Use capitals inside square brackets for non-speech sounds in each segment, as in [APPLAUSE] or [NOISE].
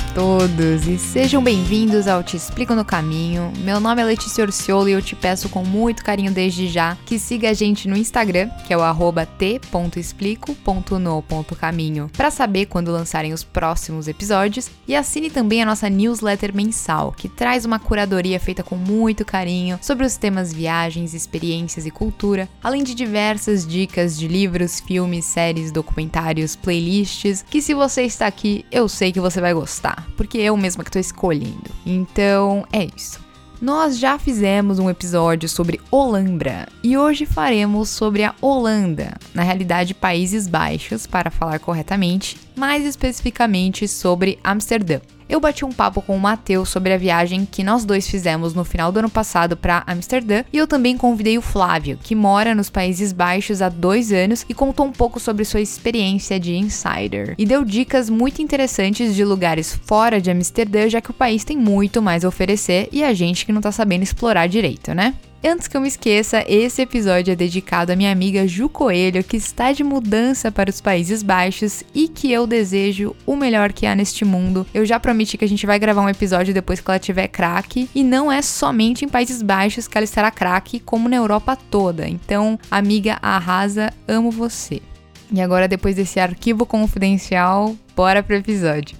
A todos e sejam bem-vindos ao Te Explico no Caminho. Meu nome é Letícia Orciolo e eu te peço com muito carinho desde já que siga a gente no Instagram, que é o arroba t.explico.no.caminho, para saber quando lançarem os próximos episódios e assine também a nossa newsletter mensal, que traz uma curadoria feita com muito carinho sobre os temas viagens, experiências e cultura, além de diversas dicas de livros, filmes, séries, documentários, playlists, que se você está aqui, eu sei que você vai gostar, porque eu mesma que tô escolhendo. Então, é isso. Nós já fizemos um episódio sobre Olambra e hoje faremos sobre a Holanda, na realidade Países Baixos, para falar corretamente, mais especificamente sobre Amsterdã. Eu bati um papo com o Matheus sobre a viagem que nós dois fizemos no final do ano passado para Amsterdã e eu também convidei o Flávio, que mora nos Países Baixos há dois anos e contou um pouco sobre sua experiência de insider e deu dicas muito interessantes de lugares fora de Amsterdã, já que o país tem muito mais a oferecer e a gente que não tá sabendo explorar direito, né? Antes que eu me esqueça, esse episódio é dedicado à minha amiga Ju Coelho, que está de mudança para os Países Baixos e que eu desejo o melhor que há neste mundo. Eu já prometi que a gente vai gravar um episódio depois que ela tiver craque, e não é somente em Países Baixos que ela estará craque, como na Europa toda. Então, amiga, arrasa, amo você. E agora, depois desse arquivo confidencial, bora pro episódio.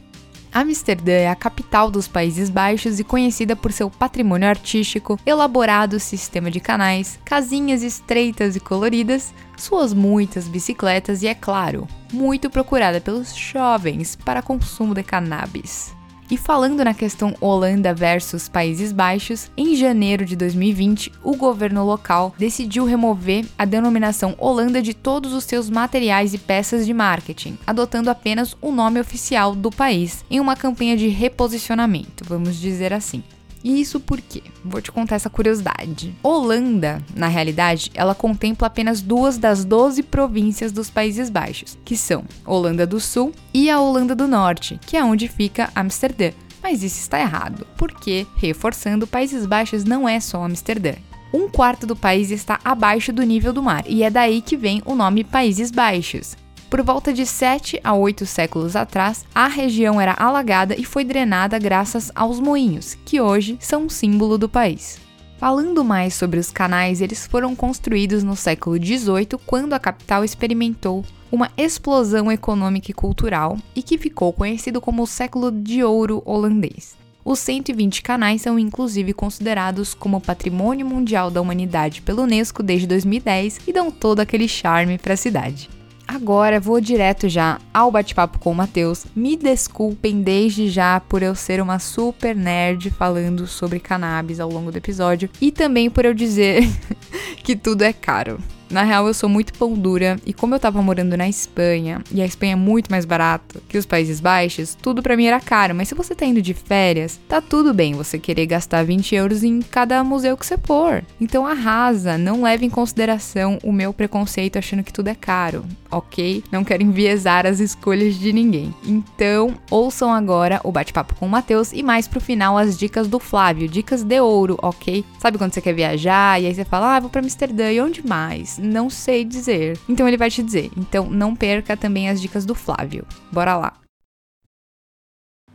Amsterdã é a capital dos Países Baixos e conhecida por seu patrimônio artístico, elaborado sistema de canais, casinhas estreitas e coloridas, suas muitas bicicletas e, é claro, muito procurada pelos jovens para consumo de cannabis. E falando na questão Holanda versus Países Baixos, em janeiro de 2020, o governo local decidiu remover a denominação Holanda de todos os seus materiais e peças de marketing, adotando apenas o nome oficial do país, em uma campanha de reposicionamento, vamos dizer assim. E isso por quê? Vou te contar essa curiosidade. Holanda, na realidade, ela contempla apenas duas das 12 províncias dos Países Baixos, que são Holanda do Sul e a Holanda do Norte, que é onde fica Amsterdã. Mas isso está errado, porque, reforçando, Países Baixos não é só Amsterdã. Um quarto do país está abaixo do nível do mar, e é daí que vem o nome Países Baixos. Por volta de 7 a 8 séculos atrás, a região era alagada e foi drenada graças aos moinhos, que hoje são um símbolo do país. Falando mais sobre os canais, eles foram construídos no século XVIII, quando a capital experimentou uma explosão econômica e cultural e que ficou conhecido como o século de ouro holandês. Os 120 canais são inclusive considerados como Patrimônio Mundial da Humanidade pela Unesco desde 2010 e dão todo aquele charme para a cidade. Agora vou direto já ao bate-papo com o Matheus. Me desculpem desde já por eu ser uma super nerd falando sobre cannabis ao longo do episódio e também por eu dizer [LAUGHS] que tudo é caro. Na real, eu sou muito pão dura e como eu tava morando na Espanha, e a Espanha é muito mais barata que os Países Baixos, tudo pra mim era caro. Mas se você tá indo de férias, tá tudo bem você querer gastar 20 euros em cada museu que você for. Então arrasa, não leve em consideração o meu preconceito achando que tudo é caro, ok? Não quero enviesar as escolhas de ninguém. Então, ouçam agora o bate-papo com o Matheus e mais pro final as dicas do Flávio, dicas de ouro, ok? Sabe quando você quer viajar e aí você fala, ah, vou pra Amsterdã e onde mais? Não sei dizer. Então ele vai te dizer. Então não perca também as dicas do Flávio. Bora lá.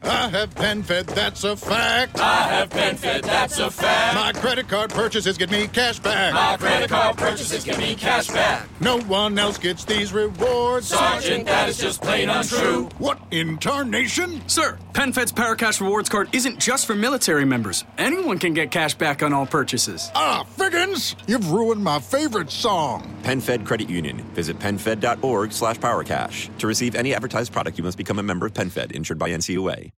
I have PenFed, that's a fact. I have been fed, that's a fact. My credit card purchases get me cash back. My credit card purchases give me cash back. No one else gets these rewards. Sergeant, that is just plain untrue. What in tarnation? Sir, PenFed's Paracash Rewards card isn't just for military members. Anyone can get cash back on all purchases. Ah, You've ruined my favorite song. PenFed Credit Union. Visit penfed.org slash powercash. To receive any advertised product, you must become a member of PenFed, insured by NCUA.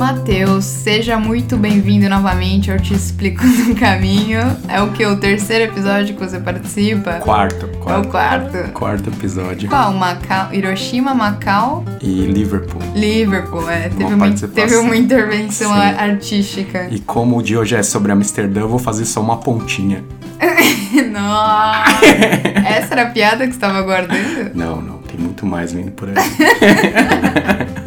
Matheus, seja muito bem-vindo novamente. Eu te explico [LAUGHS] no caminho. É o que? O terceiro episódio que você participa? Quarto, É o quarto. quarto. Quarto episódio. Qual? Macau, Hiroshima, Macau, E Liverpool. Liverpool. É, teve, Uma teve uma intervenção Sim. artística. E como o de hoje é sobre Amsterdã, eu vou fazer só uma pontinha. [LAUGHS] Nossa! Essa era a piada que você estava guardando? Não, não, tem muito mais vindo por aí. [LAUGHS]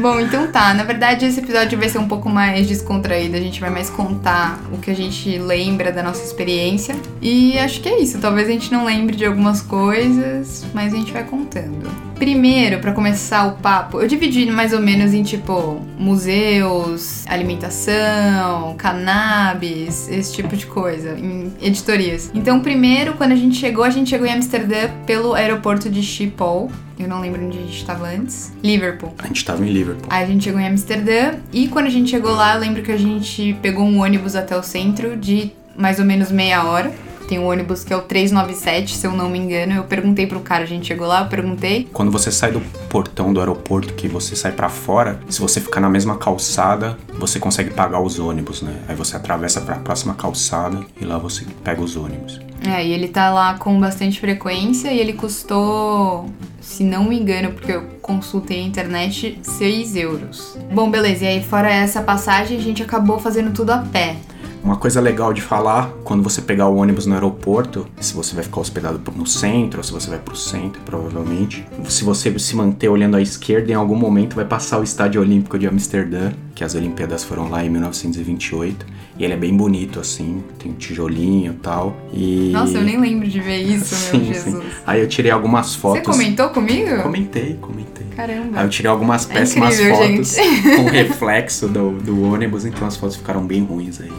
Bom, então tá. Na verdade, esse episódio vai ser um pouco mais descontraído. A gente vai mais contar o que a gente lembra da nossa experiência. E acho que é isso. Talvez a gente não lembre de algumas coisas, mas a gente vai contando. Primeiro, pra começar o papo, eu dividi mais ou menos em tipo museus, alimentação, cannabis, esse tipo de coisa, em editorias. Então, primeiro, quando a gente chegou, a gente chegou em Amsterdã pelo aeroporto de Schiphol. Eu não lembro onde a gente estava antes. Liverpool. A gente tava em Liverpool. Aí a gente chegou em Amsterdã e quando a gente chegou lá, eu lembro que a gente pegou um ônibus até o centro de mais ou menos meia hora. Tem um ônibus que é o 397, se eu não me engano. Eu perguntei pro cara, a gente chegou lá, eu perguntei. Quando você sai do portão do aeroporto, que você sai pra fora, se você ficar na mesma calçada, você consegue pagar os ônibus, né? Aí você atravessa pra próxima calçada e lá você pega os ônibus. É, e ele tá lá com bastante frequência e ele custou, se não me engano, porque eu consultei a internet, 6 euros. Bom, beleza, e aí fora essa passagem, a gente acabou fazendo tudo a pé. Uma coisa legal de falar, quando você pegar o ônibus no aeroporto, se você vai ficar hospedado no centro, ou se você vai pro centro, provavelmente, se você se manter olhando à esquerda, em algum momento vai passar o Estádio Olímpico de Amsterdã, que as Olimpíadas foram lá em 1928, e ele é bem bonito, assim, tem um tijolinho e tal, e... Nossa, eu nem lembro de ver isso, meu [LAUGHS] Sim, Jesus. sim. Aí eu tirei algumas Você fotos... comentou comigo? Comentei, comentei. Caramba. Aí eu tirei algumas É péssimas incrível, fotos gente. com reflexo do, do ônibus, então as fotos ficaram bem ruins aí.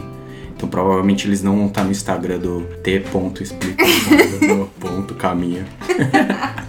Então provavelmente eles não vão estar no Instagram do t.explica do ponto caminho. [LAUGHS]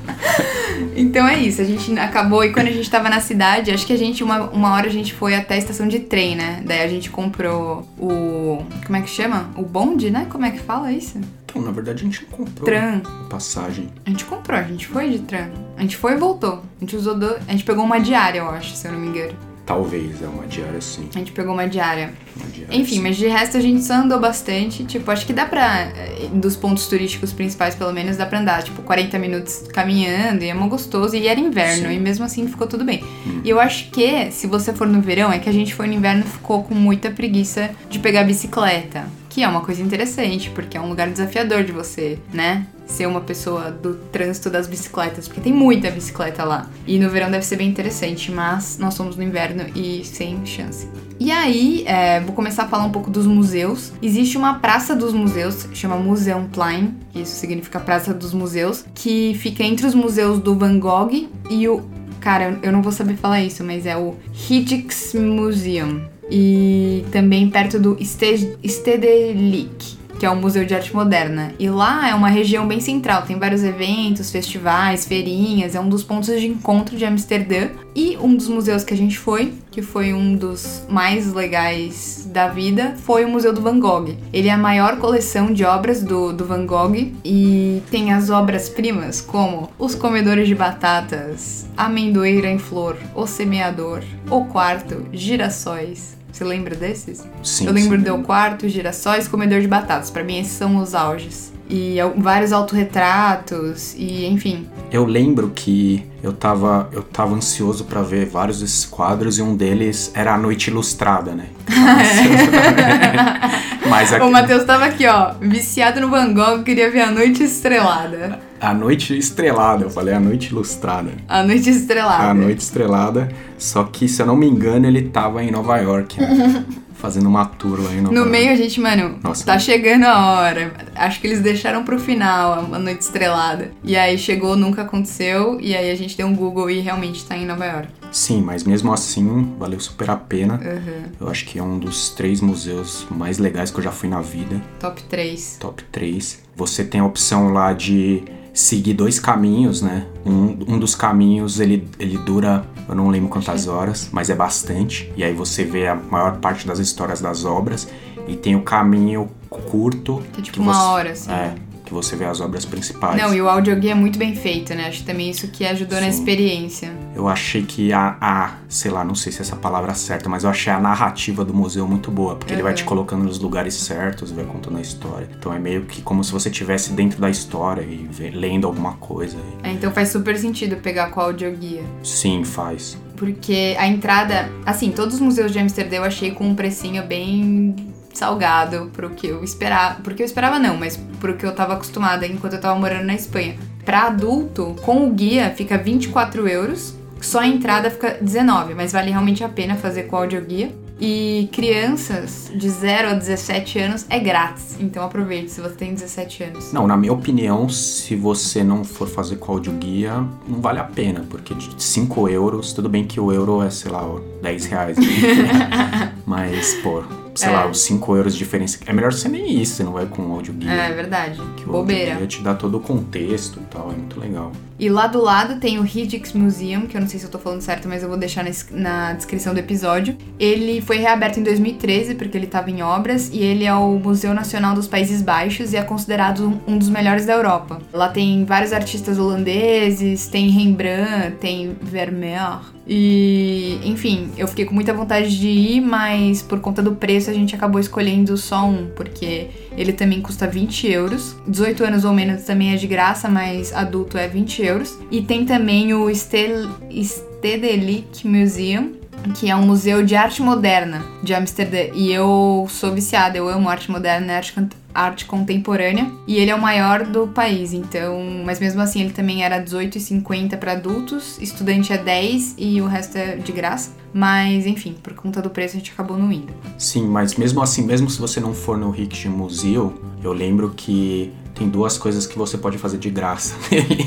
Então é isso, a gente acabou e quando a gente tava na cidade, acho que a gente, uma, uma hora a gente foi até a estação de trem, né? Daí a gente comprou o. Como é que chama? O bonde, né? Como é que fala isso? Então, na verdade, a gente não comprou Tram. passagem. A gente comprou, a gente foi de tram. A gente foi e voltou. A gente usou. Do... A gente pegou uma diária, eu acho, se eu não me engano. Talvez, é uma diária sim. A gente pegou uma diária. Uma diária, Enfim, sim. mas de resto a gente só andou bastante. Tipo, acho que dá pra. eh, Dos pontos turísticos principais, pelo menos, dá pra andar, tipo, 40 minutos caminhando. E é mó gostoso. E era inverno, Sim. e mesmo assim ficou tudo bem. E eu acho que, se você for no verão, é que a gente foi no inverno e ficou com muita preguiça de pegar bicicleta. Que é uma coisa interessante, porque é um lugar desafiador de você, né? Ser uma pessoa do trânsito das bicicletas, porque tem muita bicicleta lá. E no verão deve ser bem interessante, mas nós somos no inverno e sem chance. E aí, é, vou começar a falar um pouco dos museus. Existe uma praça dos museus, chama Museumplein, isso significa Praça dos Museus, que fica entre os museus do Van Gogh e o. Cara, eu não vou saber falar isso, mas é o Rijksmuseum. E também perto do Ste- Stedelijk, que é o Museu de Arte Moderna. E lá é uma região bem central, tem vários eventos, festivais, feirinhas, é um dos pontos de encontro de Amsterdã. E um dos museus que a gente foi, que foi um dos mais legais da vida, foi o Museu do Van Gogh. Ele é a maior coleção de obras do, do Van Gogh e tem as obras-primas como Os Comedores de Batatas, Amendoeira em Flor, O Semeador, O Quarto, Girassóis. Você lembra desses? Sim, Eu lembro sim. do Quarto, Girassóis, Comedor de Batatas. Pra mim, esses são os auges. E vários autorretratos, e enfim. Eu lembro que eu tava, eu tava ansioso pra ver vários desses quadros e um deles era a Noite Ilustrada, né? [LAUGHS] Mas O aqui, Matheus tava aqui, ó, viciado no Van Gogh, queria ver a noite estrelada. A Noite Estrelada, eu falei a Noite Ilustrada. A noite estrelada. A Noite Estrelada, só que se eu não me engano ele tava em Nova York, né? [LAUGHS] fazendo uma tour lá em Nova No York. meio a gente, mano, Nossa. tá chegando a hora. Acho que eles deixaram pro final a noite estrelada. E aí chegou, nunca aconteceu. E aí a gente deu um Google e realmente tá em Nova York. Sim, mas mesmo assim, valeu super a pena. Uhum. Eu acho que é um dos três museus mais legais que eu já fui na vida. Top 3. Top 3. Você tem a opção lá de seguir dois caminhos, né? Um, um dos caminhos ele, ele dura, eu não lembro quantas horas, mas é bastante. E aí você vê a maior parte das histórias das obras. E tem o caminho curto. Que é tipo uma você- hora, assim. É, que você vê as obras principais. Não, e o audioguia é muito bem feito, né? Acho que também isso que ajudou na Sim. experiência. Eu achei que a, a, sei lá, não sei se essa palavra é certa, mas eu achei a narrativa do museu muito boa, porque ele vai te colocando nos lugares certos, vai contando a história. Então é meio que como se você estivesse dentro da história e vê- lendo alguma coisa. E, É, então faz super sentido pegar com o audioguia. sim, faz. Porque a entrada, assim, todos os museus de Amsterdã eu achei com um precinho bem salgado pro que eu esperava. Porque eu esperava não, mas pro que eu tava acostumada enquanto eu tava morando na Espanha. Pra adulto, com o guia fica 24 euros, só a entrada fica 19, mas vale realmente a pena fazer com o audioguia. E crianças de 0 a 17 anos é grátis, então aproveite se você tem 17 anos. Não, na minha opinião, se você não for fazer com audioguia, não vale a pena, porque de 5 euros, tudo bem que o euro é, sei lá, 10 reais. né? [LAUGHS] Mas, pô, sei É. lá, os 5 euros de diferença. É melhor você nem ir, você não vai com audioguia. É verdade, Que o bobeira. audioguia te dá todo o contexto e tal, é muito legal. E lá do lado tem o Rijks Museum, que eu não sei se eu tô falando certo, mas eu vou deixar na, es- na descrição do episódio. Ele foi reaberto em 2013, porque ele tava em obras, e ele é o Museu Nacional dos Países Baixos e é considerado um dos melhores da Europa. Lá tem vários artistas holandeses, tem Rembrandt, tem Vermeer. E, enfim, eu fiquei com muita vontade de ir, mas por conta do preço a gente acabou escolhendo só um, porque ele também custa 20 euros. 18 anos ou menos também é de graça, mas adulto é 20 euros. E tem também o Stedelijk Museum, que é um museu de arte moderna de Amsterdã. E eu sou viciada, eu amo arte moderna arte, arte contemporânea. E ele é o maior do país, então. Mas mesmo assim, ele também era 18,50 para adultos, estudante é 10 e o resto é de graça. Mas enfim, por conta do preço a gente acabou não indo. Sim, mas mesmo assim, mesmo se você não for no Rickson Museu, eu lembro que tem duas coisas que você pode fazer de graça.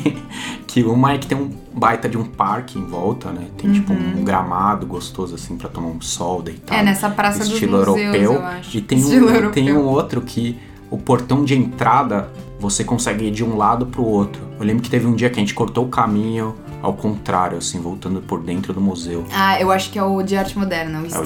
[LAUGHS] que uma é que tem um baita de um parque em volta, né? Tem tipo um gramado gostoso assim pra tomar um sol, deitar. Uhum. É, nessa Praça dos estilo Museus, europeu. eu acho. E tem Estilo um, europeu. tem um outro que o portão de entrada você consegue ir de um lado pro outro. Eu lembro que teve um dia que a gente cortou o caminho ao contrário, assim, voltando por dentro do museu. Ah, eu acho que é o de arte moderna, o, É o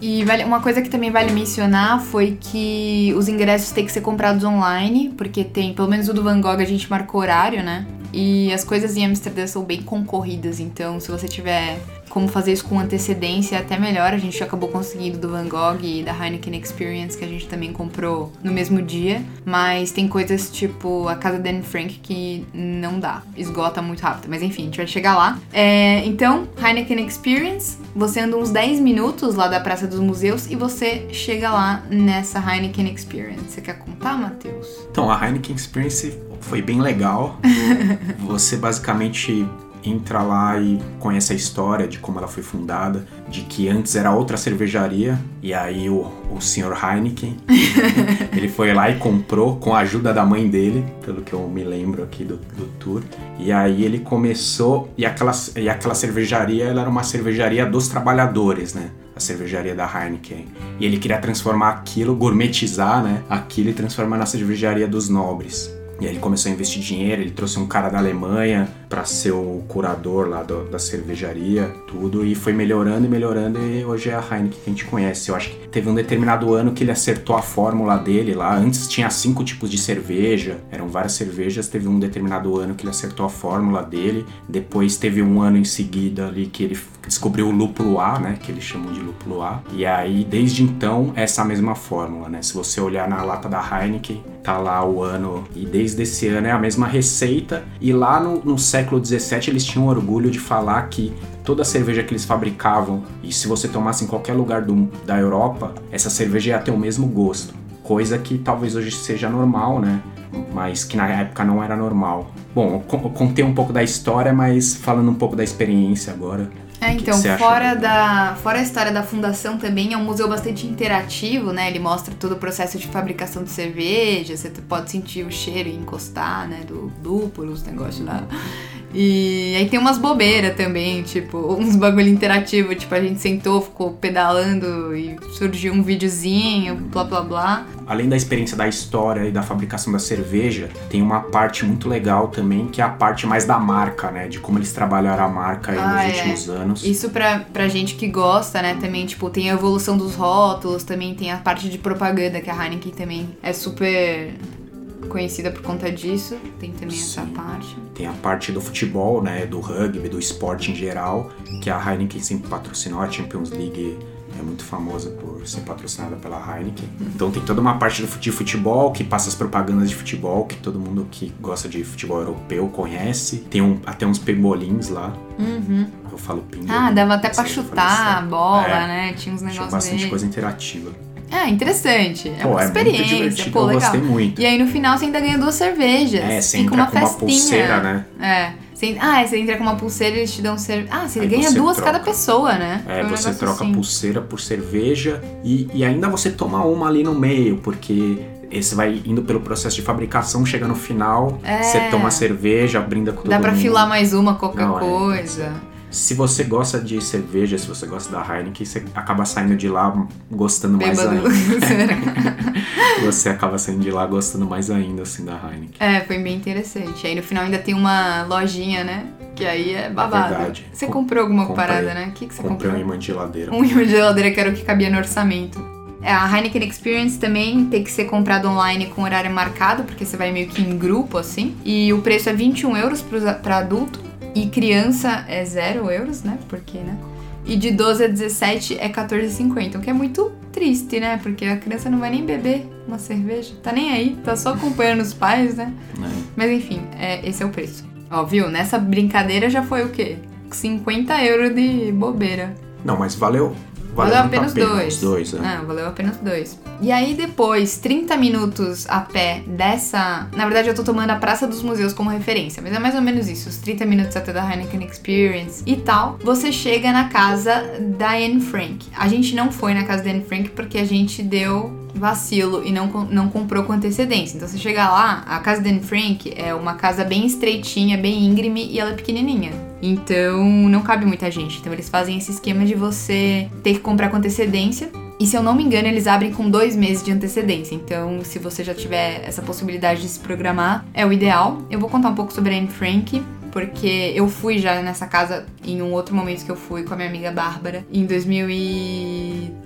E vale- uma coisa que também vale mencionar foi que os ingressos têm que ser comprados online, porque tem, pelo menos o do Van Gogh a gente marcou horário, né? E as coisas em Amsterdã são bem concorridas, então se você tiver como fazer isso com antecedência, é até melhor. A gente acabou conseguindo do Van Gogh e da Heineken Experience, que a gente também comprou no mesmo dia. Mas tem coisas tipo a casa da Anne Frank que não dá, esgota muito rápido. Mas enfim, a gente vai chegar lá. É, então, Heineken Experience, você anda uns 10 minutos lá da Praça dos Museus e você chega lá nessa Heineken Experience. Você quer contar, Matheus? Então, a Heineken Experience foi bem legal. [LAUGHS] Você basicamente entra lá e conhece a história de como ela foi fundada, de que antes era outra cervejaria, e aí o, o senhor Heineken, [LAUGHS] ele foi lá e comprou com a ajuda da mãe dele, pelo que eu me lembro aqui do, do tour. E aí ele começou, e aquela, e aquela cervejaria, ela era uma cervejaria dos trabalhadores, né? a cervejaria da Heineken. E ele queria transformar aquilo, gourmetizar, né? Aquilo e transformar na cervejaria dos nobres. E aí ele começou a investir dinheiro, ele trouxe um cara da Alemanha para ser o curador lá do- da cervejaria, tudo, e foi melhorando e melhorando, e hoje é a Heineken que a gente conhece. Eu acho que teve um determinado ano que ele acertou a fórmula dele lá. Antes tinha cinco tipos de cerveja, eram várias cervejas. Teve um determinado ano que ele acertou a fórmula dele. Depois teve um ano em seguida ali que ele descobriu o lúpulo A, né? Que eles chamam de lúpulo A. E aí, desde então, essa mesma fórmula, né? Se você olhar na lata da Heineken, tá lá o ano. E desde esse ano é a mesma receita. E lá no, no século XVII eles tinham orgulho de falar que toda a cerveja que eles fabricavam, e se você tomasse em qualquer lugar do, da Europa, essa cerveja ia ter o mesmo gosto. Coisa que talvez hoje seja normal, né? Mas que na época não era normal. Bom, eu contei um pouco da história, mas falando um pouco da experiência agora. É, que então, acha fora, da, fora a história da fundação também, é um museu bastante interativo, né? Ele mostra todo o processo de fabricação de cerveja, você pode sentir o cheiro e encostar, né? Do lúpulo, os negócios lá. E aí tem umas bobeiras também, tipo, uns bagulho interativo, tipo, a gente sentou, ficou pedalando e surgiu um videozinho, blá blá blá. Além da experiência da história e da fabricação da cerveja, tem uma parte muito legal também, que é a parte mais da marca, né? De como eles trabalharam a marca aí Ah, nos é. últimos anos. Isso pra, pra gente que gosta, né? Também, tipo, tem a evolução dos rótulos, também tem a parte de propaganda, que a Heineken também é super conhecida por conta disso. Tem também essa Sim. parte. Tem a parte do futebol, né? Do rugby, do esporte em geral, que a Heineken sempre patrocinou. A Champions League é muito famosa por ser patrocinada pela Heineken. Então tem toda uma parte de futebol que passa as propagandas de futebol que todo mundo que gosta de futebol europeu conhece. Tem um- até uns pembolins lá. Eu falo pembolim. Ah, dava até pra chutar a bola, É, né? Tinha uns Tinha negócios bastante dele. coisa interativa. É, interessante. É Pô, uma é experiência, pô, eu legal. gostei muito. E aí no final você ainda ganha duas cervejas. É, você entra uma com uma pulseira, né? É. Você, ah, você entra com uma pulseira e eles te dão cerveja. Ah, você Aí ganha você duas troca. cada pessoa, né? É, Foi um você troca assim. pulseira por cerveja e, e ainda você toma uma ali no meio, porque esse vai indo pelo processo de fabricação, chega no final, É. você toma cerveja, brinda com todo Dá pra mundo. filar mais uma, qualquer Não, é, coisa. Se você gosta de cerveja, se você gosta da Heineken, você acaba saindo de lá gostando mais Bêbado. ainda. [LAUGHS] [LAUGHS] Você acaba saindo de lá gostando mais ainda, assim, da Heineken. é, foi bem interessante. Aí no final ainda tem uma lojinha, né? Que aí é babado. verdade. Você Com- comprou alguma comprei. parada, né? O que, que você Comprei um comprou? imã de geladeira. Um imã de geladeira que era o que cabia no orçamento. É, a Heineken Experience também tem que ser comprado online com horário marcado, porque você vai meio que em grupo, assim. E o preço é 21 euros pra adulto. E criança é 0 euros, né? Porque, né? E de 12 a 17 é 14,50. O que é muito triste, né? Porque a criança não vai nem beber uma cerveja. Tá nem aí, tá só acompanhando os pais, né? né? Mas enfim, é, esse é o preço. Ó, viu? Nessa brincadeira já foi o quê? 50 euros de bobeira. Não, mas valeu. Valeu, Valeu apenas a pena, dois. Dois, né? Ah, valeu apenas dois. E aí depois, 30 minutos a pé dessa. Na verdade, eu tô tomando a Praça dos Museus como referência, mas é mais ou menos isso, os 30 minutos até da Heineken Experience e tal. Você chega na casa da Anne Frank. A gente não foi na casa da Anne Frank porque a gente deu vacilo e não, não comprou com antecedência. Então você chega lá, a casa da Anne Frank é uma casa bem estreitinha, bem íngreme e ela é pequenininha. Então não cabe muita gente. Então eles fazem esse esquema de você ter que comprar com antecedência. E se eu não me engano, eles abrem com dois meses de antecedência. Então, se você já tiver essa possibilidade de se programar, é o ideal. Eu vou contar um pouco sobre a Anne Frank, porque eu fui já nessa casa em um outro momento que eu fui com a minha amiga Bárbara, em 2013,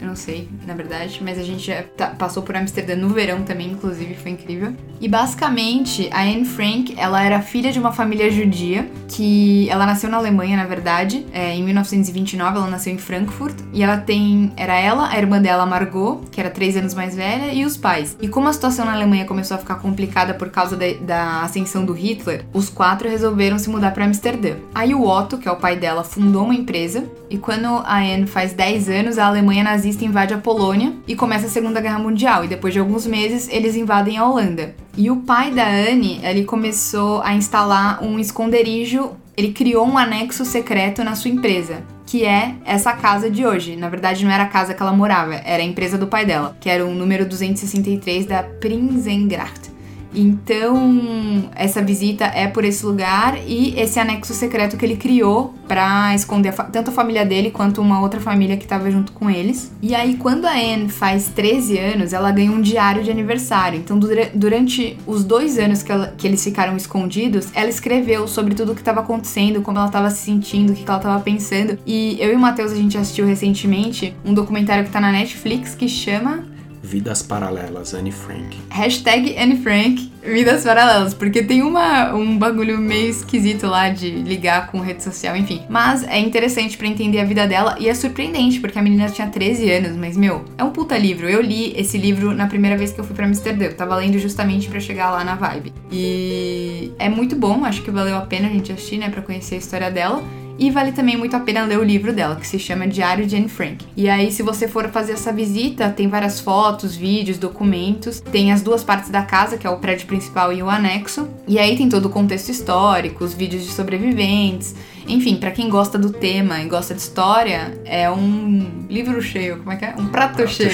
eu não sei, na verdade, mas a gente já tá- passou por Amsterdã no verão também, inclusive, foi incrível. E basicamente, a Anne Frank, ela era filha de uma família judia, que ela nasceu na Alemanha, na verdade, é, em 1929, ela nasceu em Frankfurt, e ela tem, era ela, a irmã dela, Margot, que era três anos mais velha, e os pais. E como a situação na Alemanha começou a ficar complicada por causa da, da ascensão do Hitler, os quatro resolveram se mudar para Amsterdã. Aí o Otto, que é o pai dela, fundou uma empresa, e quando a Anne faz 10 anos, a Alemanha nazista invade a Polônia e começa a Segunda Guerra Mundial, e depois de alguns meses eles invadem a Holanda. E o pai da Anne, ele começou a instalar um esconderijo, ele criou um anexo secreto na sua empresa, que é essa casa de hoje. Na verdade, não era a casa que ela morava, era a empresa do pai dela, que era o número 263 da Prinsengracht. Então, essa visita é por esse lugar e esse anexo secreto que ele criou pra esconder a tanto a família dele quanto uma outra família que tava junto com eles. E aí, quando a Anne faz 13 anos, ela ganha um diário de aniversário. Então, dura- durante os dois anos que, ela- que eles ficaram escondidos, ela escreveu sobre tudo o que estava acontecendo, como ela estava se sentindo, o que, que ela estava pensando. E eu e o Matheus, a gente assistiu recentemente um documentário que tá na Netflix que chama Vidas Paralelas, Anne Frank. Hashtag Anne Frank, vidas paralelas, porque tem uma, um bagulho meio esquisito lá de ligar com rede social, enfim. Mas é interessante pra entender a vida dela e é surpreendente, porque a menina tinha 13 anos, mas meu, é um puta livro. Eu li esse livro na primeira vez que eu fui pra Amsterdã, eu tava lendo justamente pra chegar lá na vibe. E é muito bom, acho que valeu a pena a gente assistir, né, pra conhecer a história dela. E vale também muito a pena ler o livro dela, que se chama Diário de Anne Frank. E aí, se você for fazer essa visita, tem várias fotos, vídeos, documentos. Tem as duas partes da casa, que é o prédio principal e o anexo. E aí tem todo o contexto histórico, os vídeos de sobreviventes. Enfim, para quem gosta do tema e gosta de história, é um livro cheio, como é que é? Um prato, prato cheio.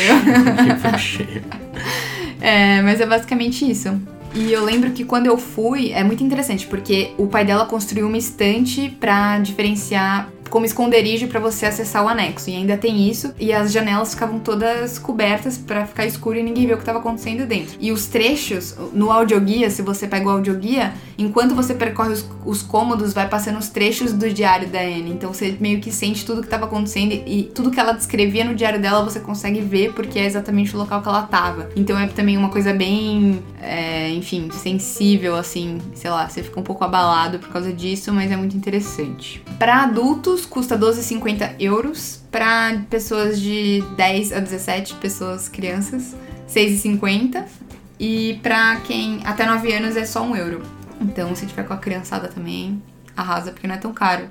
livro [LAUGHS] cheio. é, mas é basicamente isso. E eu lembro que quando eu fui, é muito interessante, porque o pai dela construiu uma estante para diferenciar como esconderijo para você acessar o anexo. E ainda tem isso. E as janelas ficavam todas cobertas para ficar escuro e ninguém ver o que estava acontecendo dentro. E os trechos, no audioguia, se você pega o audioguia, enquanto você percorre os, os cômodos, vai passando os trechos do diário da Anne. Então você meio que sente tudo que estava acontecendo e tudo que ela descrevia no diário dela você consegue ver porque é exatamente o local que ela estava. Então é também uma coisa bem, é, enfim, sensível, assim, sei lá, você fica um pouco abalado por causa disso, mas é muito interessante. Para adultos, custa 12,50 euros. Para pessoas de 10 a 17 pessoas, crianças, 6,50. E para quem até 9 anos é só 1 euro. Então, se tiver com a criançada também, arrasa, porque não é tão caro.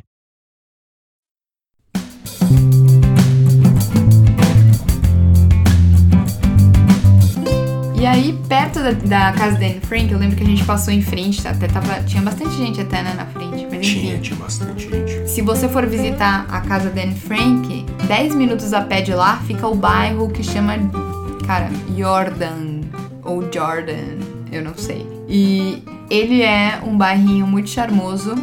E aí, perto da, da, casa da Anne Frank, eu lembro que a gente passou em frente, até tava, tinha bastante gente até né, na frente, mas enfim. Tinha, tinha bastante gente. Se você for visitar a casa da Anne Frank, 10 minutos a pé de lá fica o bairro que chama, cara, Jordan, ou Jordan, eu não sei. E ele é um bairrinho muito charmoso,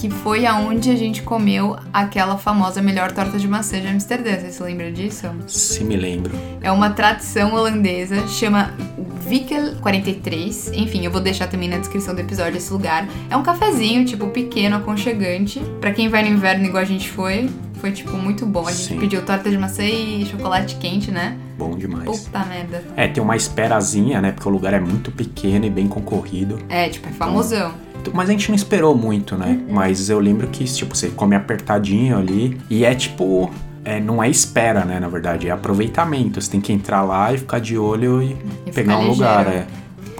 que foi aonde a gente comeu aquela famosa melhor torta de maçã de Amsterdã. Você se lembra disso? Sim, me lembro. É uma tradição holandesa, chama Wickel 43. Enfim, eu vou deixar também na descrição do episódio esse lugar. É um cafezinho, tipo, pequeno, aconchegante. Para quem vai no inverno igual a gente foi, foi, tipo, muito bom. A gente Sim. pediu torta de maçã e chocolate quente, né? Bom demais. Puta merda. É, tem uma esperazinha, né? Porque o lugar é muito pequeno e bem concorrido. É, tipo, é famosão. Mas a gente não esperou muito, né? Uhum. Mas eu lembro que, tipo, você come apertadinho ali. E é tipo. É, não é espera, né? Na verdade, é aproveitamento. Você tem que entrar lá e ficar de olho e, E pegar um lugar. É.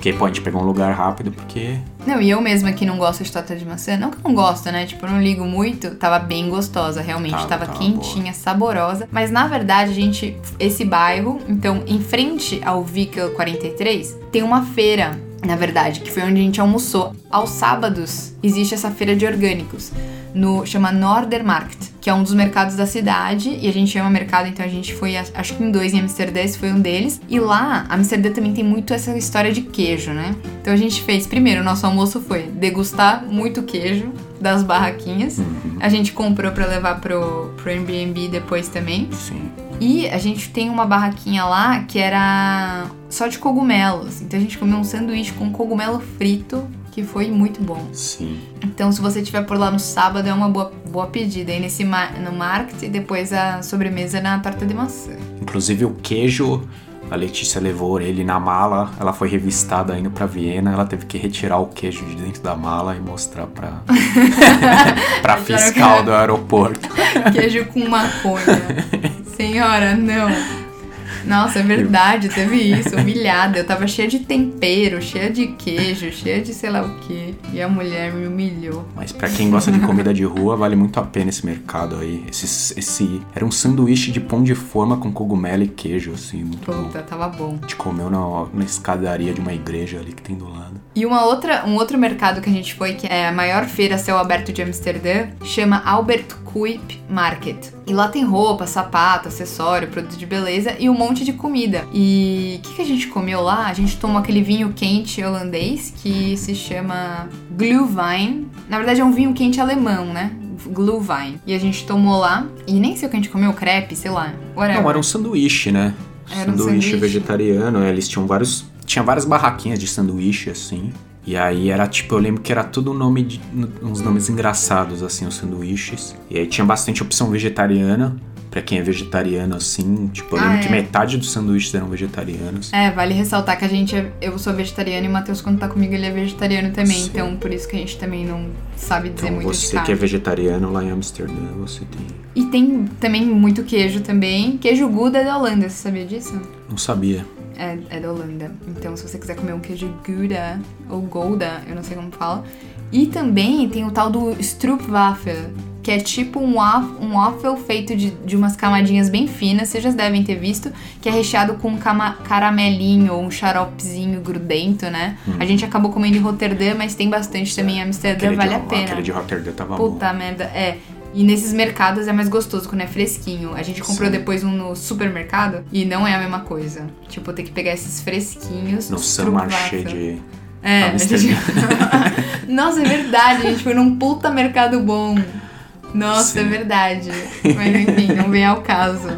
Porque, pô, a gente pegou um lugar rápido porque. Não, e eu mesma que não gosto de torta de maçã, não que eu não gosto, né? Tipo, eu não ligo muito, tava bem gostosa, realmente. Tava, Tava, tava quentinha, saborosa. Mas na verdade, a gente. Esse bairro, então, em frente ao Wickel 43, tem uma feira. Na verdade, que foi onde a gente almoçou. Aos sábados existe essa feira de orgânicos. No, chama Nordermarkt, que é um dos mercados da cidade, e a gente chama mercado, então a gente foi, acho que em dois em Amsterdã, esse foi um deles. E lá, Amsterdã também tem muito essa história de queijo, né? Então a gente fez, primeiro, o nosso almoço foi degustar muito queijo das barraquinhas. A gente comprou pra levar pro, pro Airbnb depois também. Sim. E a gente tem uma barraquinha lá que era só de cogumelos. Então a gente comeu um sanduíche com cogumelo frito, que foi muito bom. Sim. Então, se você estiver por lá no sábado, é uma boa, boa pedida. Aí nesse no market e depois a sobremesa na torta de maçã. Inclusive o queijo, a Letícia levou ele na mala, ela foi revistada indo pra Viena, ela teve que retirar o queijo de dentro da mala e mostrar pra, [LAUGHS] pra fiscal do aeroporto. [LAUGHS] Queijo com maconha. [LAUGHS] Senhora, não. Nossa, é verdade, teve isso, humilhada. Eu tava cheia de tempero, cheia de queijo, cheia de sei lá o que. E a mulher me humilhou. Mas pra quem gosta de comida de rua, vale muito a pena esse mercado aí. Esse, esse era um sanduíche de pão de forma com cogumelo e queijo, assim, muito bom. Puta, tava bom. A gente comeu na, na escadaria de uma igreja ali que tem do lado. E uma outra, um outro mercado que a gente foi, que é a maior feira a céu aberto de Amsterdã, chama Albert Kuip Market. E lá tem roupa, sapato, acessório, produto de beleza e um monte de comida. E o que, que a gente comeu lá? A gente tomou aquele vinho quente holandês que se chama Glühwein. Na verdade é um vinho quente alemão, né? Glühwein. E a gente tomou lá. E nem sei o que a gente comeu, crepe, sei lá. Whatever. Não, era um sanduíche, né? Era um sanduíche sanduíche. vegetariano, eles tinham vários. Tinha várias barraquinhas de sanduíche, assim. E aí era tipo, eu lembro que era tudo nome de, uns nomes engraçados, assim, os sanduíches. E aí tinha bastante opção vegetariana. Pra quem é vegetariano, assim, tipo, eu Ah, lembro é. que metade dos sanduíches eram vegetarianos. É, vale ressaltar que a gente é, eu sou vegetariana e o Matheus, quando tá comigo, ele é vegetariano também. Sim. Então, por isso que a gente também não sabe dizer Então muito de você que é vegetariano lá em Amsterdã, você tem. E tem também muito queijo também. Queijo Gouda é da Holanda, você sabia disso? Não sabia. É, é da Holanda. Então, se você quiser comer um queijo Gouda ou Gouda, eu não sei como fala. E também tem o tal do Stroopwafel, que é tipo um, waf- um waffle feito de, de umas camadinhas bem finas, vocês já devem ter visto, que é recheado com um caramelinho ou um xaropezinho grudento, né? A gente acabou comendo em Roterdã, mas tem bastante também em Amsterdã, Aquele vale de, a pena. Aquele de Rotterdam tava bom. Puta merda, é. E nesses mercados é mais gostoso quando é fresquinho. A gente comprou Sim. depois um no supermercado e não é a mesma coisa. Tipo, tem que pegar esses fresquinhos. No Sun Marché de É, a gente... [LAUGHS] Nossa, é verdade, a gente foi num puta mercado bom. Nossa, é Sim. verdade. Mas enfim, não vem ao caso.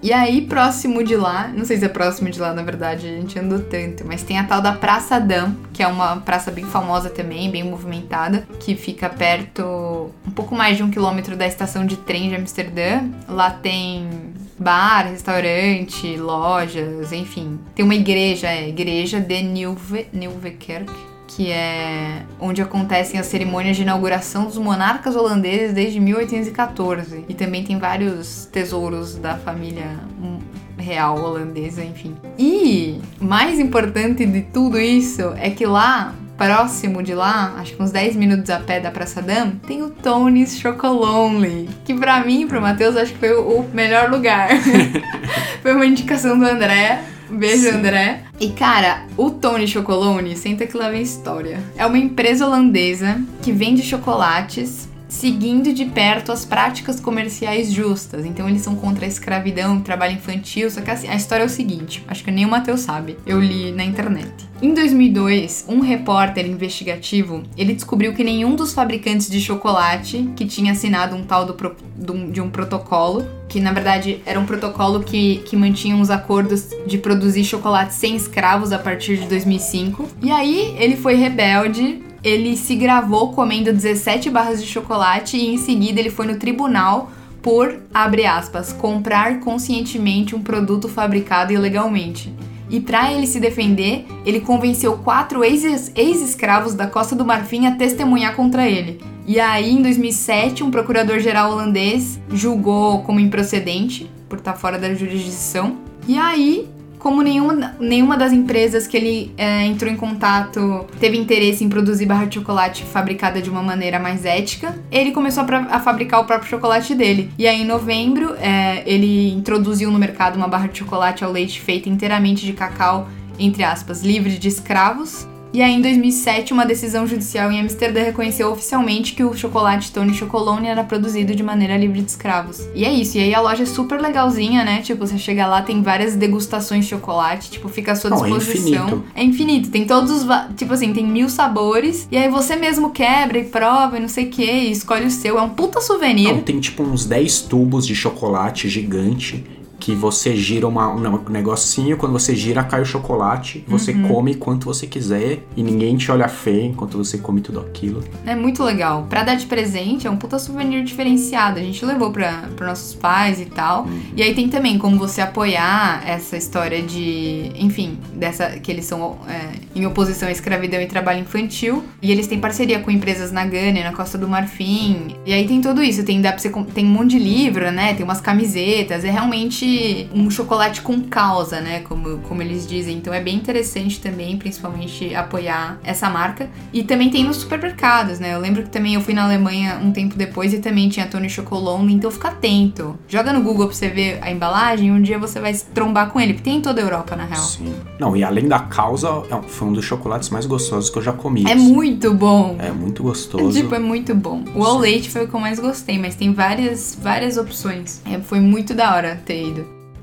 E aí, próximo de lá, não sei se é próximo de lá, na verdade, a gente andou tanto, mas tem a tal da Praça Dam, que é uma praça bem famosa também, bem movimentada, que fica perto, um pouco mais de um quilômetro da estação de trem de Amsterdã. Lá tem bar, restaurante, lojas, enfim. Tem uma igreja, é, Igreja de Nieuwe, Nieuwekerk, que é onde acontecem as cerimônias de inauguração dos monarcas holandeses desde 1814. E também tem vários tesouros da família hum, real holandesa, enfim. E mais importante de tudo isso é que lá próximo de lá, acho que uns 10 minutos a pé da Praça Dam, tem o Tony's Chocolonely, que pra mim pro Matheus acho que foi o melhor lugar. [LAUGHS] foi uma indicação do André. Beijo, Sim. André. E cara, o Tony Chocolone, senta que lá vem história. É uma empresa holandesa que vende chocolates seguindo de perto as práticas comerciais justas. Então eles são contra a escravidão, trabalho infantil. Só que assim, a história é o seguinte: acho que nem o Matheus sabe. Eu li na internet. Em 2002, um repórter investigativo ele descobriu que nenhum dos fabricantes de chocolate que tinha assinado um tal pro- de um- protocolo, que na verdade era um protocolo que, que mantinha os acordos de produzir chocolate sem escravos a partir de 2005. E aí ele foi rebelde, ele se gravou comendo 17 barras de chocolate e em seguida ele foi no tribunal por, abre aspas, comprar conscientemente um produto fabricado ilegalmente. E pra ele se defender, ele convenceu quatro ex- ex-escravos da Costa do Marfim a testemunhar contra ele. E aí, em 2007, um procurador-geral holandês julgou como improcedente, por estar fora da jurisdição. E aí, como nenhuma, nenhuma das empresas que ele é, entrou em contato teve interesse em produzir barra de chocolate fabricada de uma maneira mais ética, ele começou a, a fabricar o próprio chocolate dele. E aí, em novembro, é, ele introduziu no mercado uma barra de chocolate ao leite feita inteiramente de cacau, entre aspas, livre de escravos. E aí, em 2007, uma decisão judicial em Amsterdã reconheceu oficialmente que o chocolate Tony Chocolone era produzido de maneira livre de escravos. E é isso. E aí a loja é super legalzinha, né? Tipo, você chega lá, tem várias degustações de chocolate, tipo, fica à sua Não, é disposição. infinito. É infinito. Tem todos os. Tipo assim, tem mil sabores. E aí você mesmo quebra e prova e não sei o que, e escolhe o seu. É um puta souvenir. Não, tem tipo uns 10 tubos de chocolate gigante que você gira uma- um negocinho, quando você gira cai o chocolate, você Uhum. come quanto você quiser e ninguém te olha feio enquanto você come tudo aquilo. É muito legal. Pra dar de presente, é um puta souvenir diferenciado. A gente levou pra, pra nossos pais e tal. E aí tem também como você apoiar essa história de. Enfim, dessa. Que eles são é, em oposição à escravidão e trabalho infantil. E eles têm parceria com empresas na Gânia, na Costa do Marfim. E aí tem tudo isso. Tem, dá pra você, tem um monte de livro, né? Tem umas camisetas. É realmente um chocolate com causa, né? Como, como eles dizem. Então é bem interessante também, principalmente, apoiar essa marca. E também tem nos supermercados, né? Eu lembro que também eu fui na Alemanha um tempo depois e também tinha Tony Chocolonely, então fica atento. Joga no Google pra você ver a embalagem um dia você vai se trombar com ele, porque tem em toda a Europa, na real. Sim. Não, e além da causa, é foi um dos chocolates mais gostosos que eu já comi. É assim. muito bom. É muito gostoso. tipo, é muito bom. O ao Sim. leite foi o que eu mais gostei, mas tem várias, várias opções. É, foi muito da hora ter ido.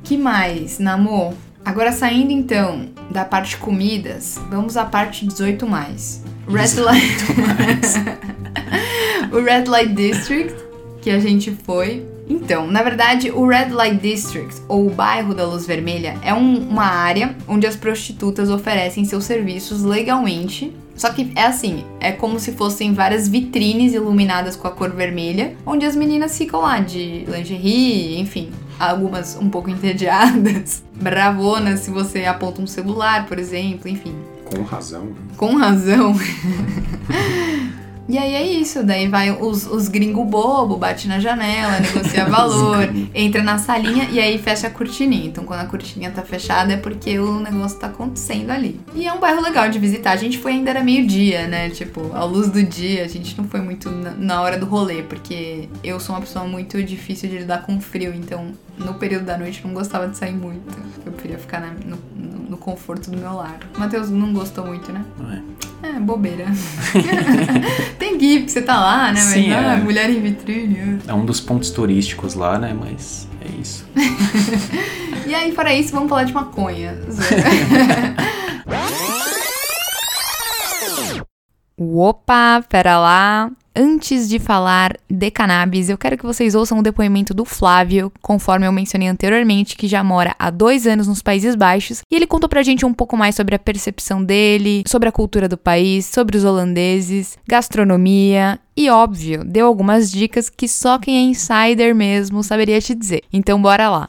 Que mais, Namor? Agora saindo então da parte comidas, vamos à parte 18 mais. Red Light. [LAUGHS] [LAUGHS] o Red Light District, que a gente foi. Então, na verdade, o Red Light District, ou o bairro da Luz Vermelha, é um- uma área onde as prostitutas oferecem seus serviços legalmente Só que é assim, é como se fossem várias vitrines iluminadas com a cor vermelha, onde as meninas ficam lá de lingerie, enfim, algumas um pouco entediadas, [LAUGHS] bravonas se você aponta um celular, por exemplo, enfim. Com razão. Com razão. [LAUGHS] E aí é isso, daí vai os, os gringo bobo, bate na janela, negocia [LAUGHS] valor, entra na salinha e aí fecha a cortininha. Então quando a cortininha tá fechada é porque o negócio tá acontecendo ali. E é um bairro legal de visitar. A gente foi ainda era meio-dia, né? Tipo, à luz do dia, a gente não foi muito na, na hora do rolê, porque eu sou uma pessoa muito difícil de lidar com frio, então no período da noite não gostava de sair muito. Eu preferia ficar na, no, no, conforto do meu lar. O Matheus não gostou muito, né? Não é. É, bobeira. [LAUGHS] Tem GIF, você tá lá, né? Sim, Mas, é. ah, mulher em vitrine. É um dos pontos turísticos lá, né? Mas é isso. [LAUGHS] e aí, fora isso, vamos falar de maconha. [LAUGHS] Opa, pera lá. Antes de falar de cannabis, eu quero que vocês ouçam o depoimento do Flávio, conforme eu mencionei anteriormente, que já mora há dois anos nos Países Baixos, e ele contou pra gente um pouco mais sobre a percepção dele, sobre a cultura do país, sobre os holandeses, gastronomia e, óbvio, deu algumas dicas que só quem é insider mesmo saberia te dizer. Então, bora lá.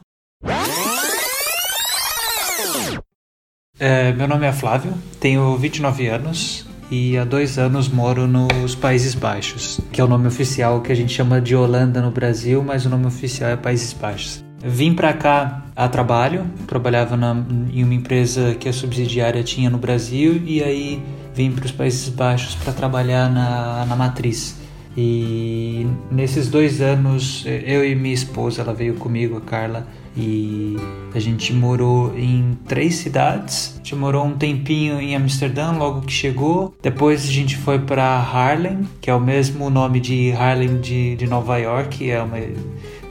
É, meu nome é Flávio, tenho 29 anos, e há dois anos moro nos Países Baixos, que é o nome oficial que a gente chama de Holanda no Brasil, mas o nome oficial é Países Baixos. Vim para cá a trabalho, trabalhava na, em uma empresa que a subsidiária tinha no Brasil e aí vim para os Países Baixos para trabalhar na, na matriz. E nesses dois anos, eu e minha esposa, ela veio comigo, a Carla, e a gente morou em três cidades. A gente morou um tempinho em Amsterdã, logo que chegou. Depois a gente foi para Harlem, que é o mesmo nome de Harlem de, de Nova York. É uma,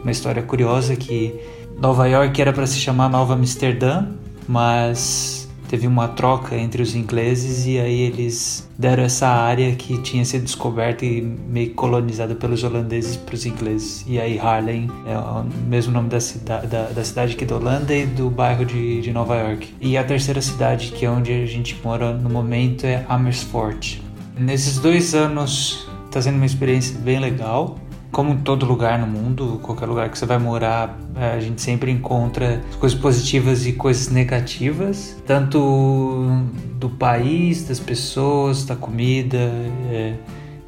uma história curiosa que Nova York era para se chamar Nova Amsterdã, mas teve uma troca entre os ingleses e aí eles deram essa área que tinha sido descoberta e meio colonizada pelos holandeses para os ingleses. E aí Harlem é o mesmo nome da, cida da, da cidade aqui da Holanda e do bairro de, de Nova York. E a terceira cidade, que é onde a gente mora no momento, é Amersfoort. Nesses dois anos está sendo uma experiência bem legal como em todo lugar no mundo, qualquer lugar que você vai morar, a gente sempre encontra coisas positivas e coisas negativas, tanto do país, das pessoas, da comida. É,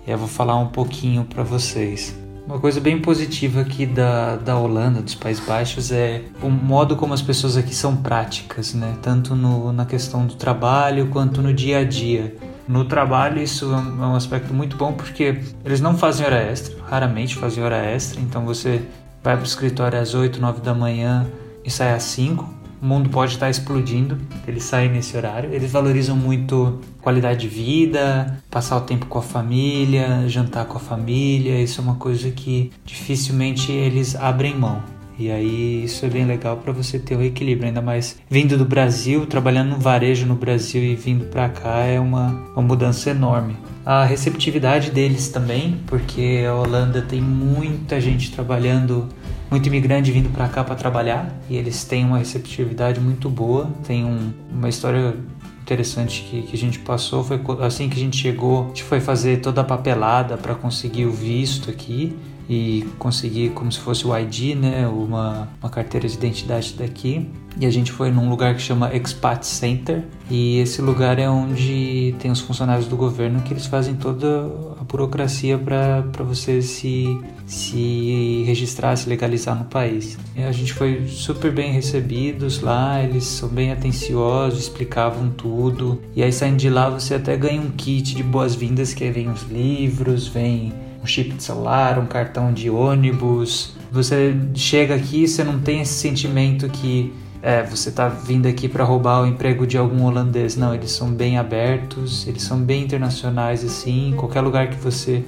eu vou falar um pouquinho para vocês. Uma coisa bem positiva aqui da, da Holanda, dos Países Baixos, é o modo como as pessoas aqui são práticas, né? Tanto no, na questão do trabalho quanto no dia a dia. No trabalho, isso é um aspecto muito bom porque eles não fazem hora extra, raramente fazem hora extra. Então você vai para o escritório às 8, 9 da manhã e sai às 5. O mundo pode estar explodindo, eles saem nesse horário. Eles valorizam muito qualidade de vida, passar o tempo com a família, jantar com a família. Isso é uma coisa que dificilmente eles abrem mão. E aí isso é bem legal para você ter o equilíbrio, ainda mais vindo do Brasil, trabalhando no varejo no Brasil e vindo para cá é uma, uma mudança enorme. A receptividade deles também, porque a Holanda tem muita gente trabalhando, muito imigrante vindo para cá para trabalhar e eles têm uma receptividade muito boa. Tem um, uma história interessante que, que, a gente passou foi assim que a gente chegou, a gente foi fazer toda a papelada para conseguir o visto aqui e conseguir como se fosse o ID, né, uma, uma carteira de identidade daqui. E a gente foi num lugar que chama Expat Center e esse lugar é onde tem os funcionários do governo que eles fazem toda a burocracia para você se, se registrar, se legalizar no país. E a gente foi super bem recebidos lá, eles são bem atenciosos, explicavam tudo. E aí saindo de lá você até ganha um kit de boas-vindas que vem os livros, vem um chip de celular, um cartão de ônibus. Você chega aqui, você não tem esse sentimento que é, você está vindo aqui para roubar o emprego de algum holandês. Não, eles são bem abertos, eles são bem internacionais assim. Qualquer lugar que você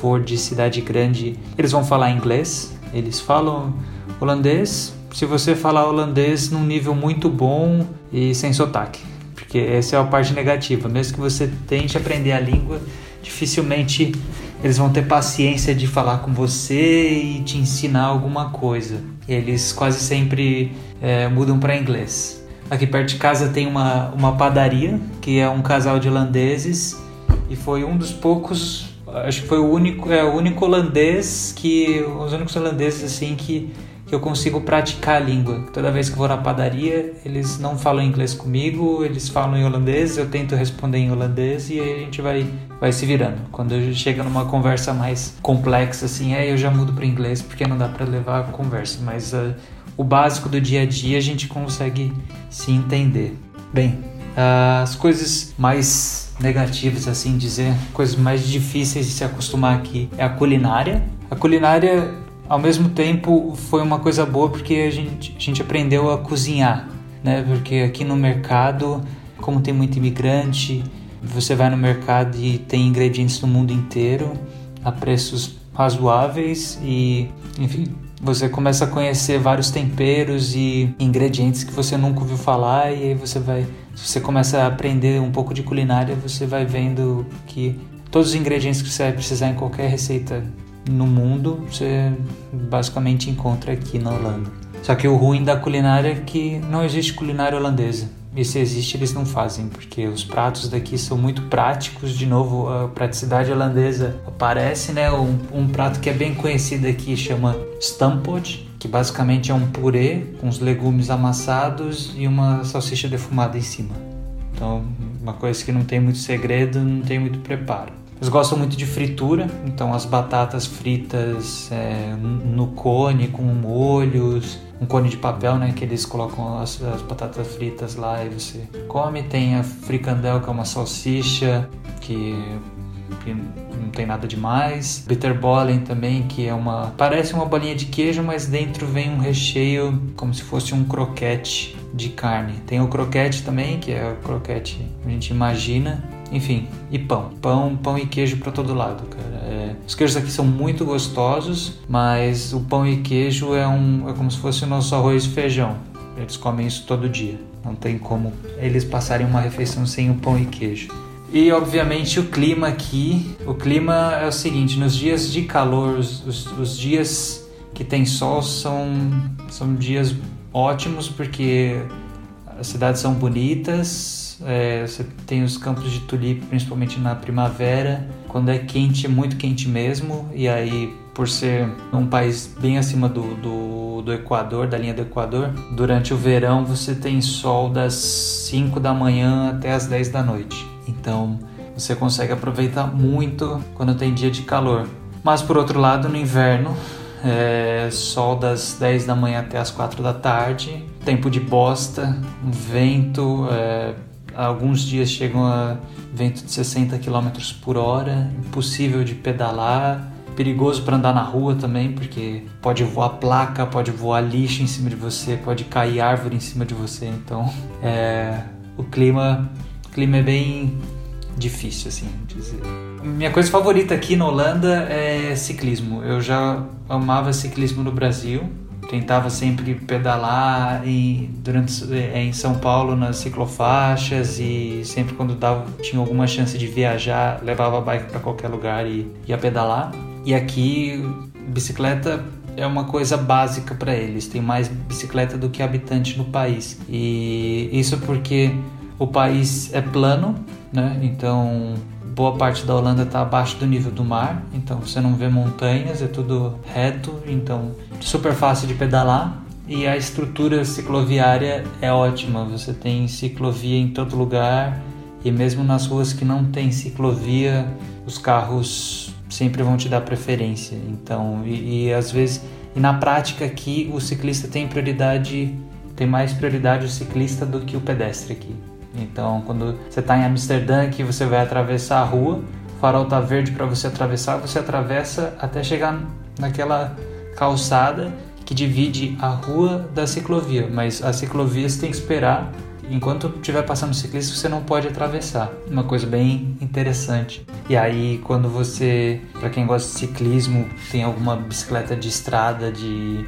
for de cidade grande, eles vão falar inglês. Eles falam holandês. Se você falar holandês num nível muito bom e sem sotaque, porque essa é a parte negativa. Mesmo que você tente aprender a língua, dificilmente eles vão ter paciência de falar com você e te ensinar alguma coisa. Eles quase sempre é, mudam para inglês. Aqui perto de casa tem uma, uma padaria, que é um casal de holandeses, e foi um dos poucos, acho que foi o único, é o único holandês que os únicos holandeses assim que que eu consigo praticar a língua. Toda vez que vou na padaria, eles não falam inglês comigo, eles falam em holandês, eu tento responder em holandês e aí a gente vai, vai se virando. Quando chega numa conversa mais complexa, assim, é, eu já mudo para inglês porque não dá para levar a conversa, mas uh, o básico do dia a dia a gente consegue se entender. Bem, uh, as coisas mais negativas, assim dizer, coisas mais difíceis de se acostumar aqui é a culinária. A culinária ao mesmo tempo foi uma coisa boa porque a gente, a gente aprendeu a cozinhar, né? Porque aqui no mercado, como tem muito imigrante, você vai no mercado e tem ingredientes do mundo inteiro a preços razoáveis e, enfim, você começa a conhecer vários temperos e ingredientes que você nunca ouviu falar e aí você vai, se você começa a aprender um pouco de culinária, você vai vendo que todos os ingredientes que você vai precisar em qualquer receita no mundo você basicamente encontra aqui na Holanda. Só que o ruim da culinária é que não existe culinária holandesa. E se existe, eles não fazem, porque os pratos daqui são muito práticos. De novo, a praticidade holandesa aparece, né? Um, um prato que é bem conhecido aqui chama stampot, que basicamente é um purê com os legumes amassados e uma salsicha defumada em cima. Então, uma coisa que não tem muito segredo, não tem muito preparo. Eles gostam muito de fritura, então as batatas fritas é, no cone com molhos, um cone de papel, né, que eles colocam as, as, batatas fritas lá e você come. Tem a fricandel, que é uma salsicha que, que não tem nada demais. Bitterbollen também, que é uma parece uma bolinha de queijo, mas dentro vem um recheio como se fosse um croquete de carne. Tem o croquete também, que é o croquete a gente imagina enfim, e pão. Pão, pão e queijo para todo lado, cara. É, os queijos aqui são muito gostosos, mas o pão e queijo é, um, é como se fosse o nosso arroz e feijão. Eles comem isso todo dia. Não tem como eles passarem uma refeição sem o pão e queijo. E obviamente o clima aqui, o clima é o seguinte, nos dias de calor, os, os, os dias que tem sol são, são dias ótimos porque as cidades são bonitas, é, você tem os campos de tulipe, principalmente na primavera, quando é quente, muito quente mesmo, e aí por ser um país bem acima do, do, do, Equador, da linha do Equador, durante o verão você tem sol das 5 da manhã até as 10 da noite. Então você consegue aproveitar muito quando tem dia de calor. Mas por outro lado, no inverno, é sol das 10 da manhã até as 4 da tarde, tempo de bosta, vento, é, Alguns dias chegam a vento de 60 km por hora, impossível de pedalar, perigoso para andar na rua também, porque pode voar placa, pode voar lixo em cima de você, pode cair árvore em cima de você. Então, [LAUGHS] é, o clima, o clima é bem difícil, assim dizer. Minha coisa favorita aqui na Holanda é ciclismo. Eu já amava ciclismo no Brasil tentava sempre pedalar em, durante, é, em São Paulo nas ciclofaixas e sempre quando dava, tinha alguma chance de viajar, levava a bike para qualquer lugar e ia pedalar. E aqui, bicicleta é uma coisa básica para eles, tem mais bicicleta do que habitante no país. E isso porque o país é plano, né? Então boa parte da Holanda está abaixo do nível do mar, então você não vê montanhas, é tudo reto, então super fácil de pedalar. E a estrutura cicloviária é ótima, você tem ciclovia em todo lugar e mesmo nas ruas que não tem ciclovia, os carros sempre vão te dar preferência. Então, e, e às vezes, e na prática aqui o ciclista tem prioridade, tem mais prioridade o ciclista do que o pedestre aqui. Então, quando você está em Amsterdã, que você vai atravessar a rua, o farol está verde para você atravessar, você atravessa até chegar naquela calçada que divide a rua da ciclovia, mas a ciclovia você tem que esperar. Enquanto estiver passando ciclista, você não pode atravessar. Uma coisa bem interessante. E aí, quando você, para quem gosta de ciclismo, tem alguma bicicleta de estrada, de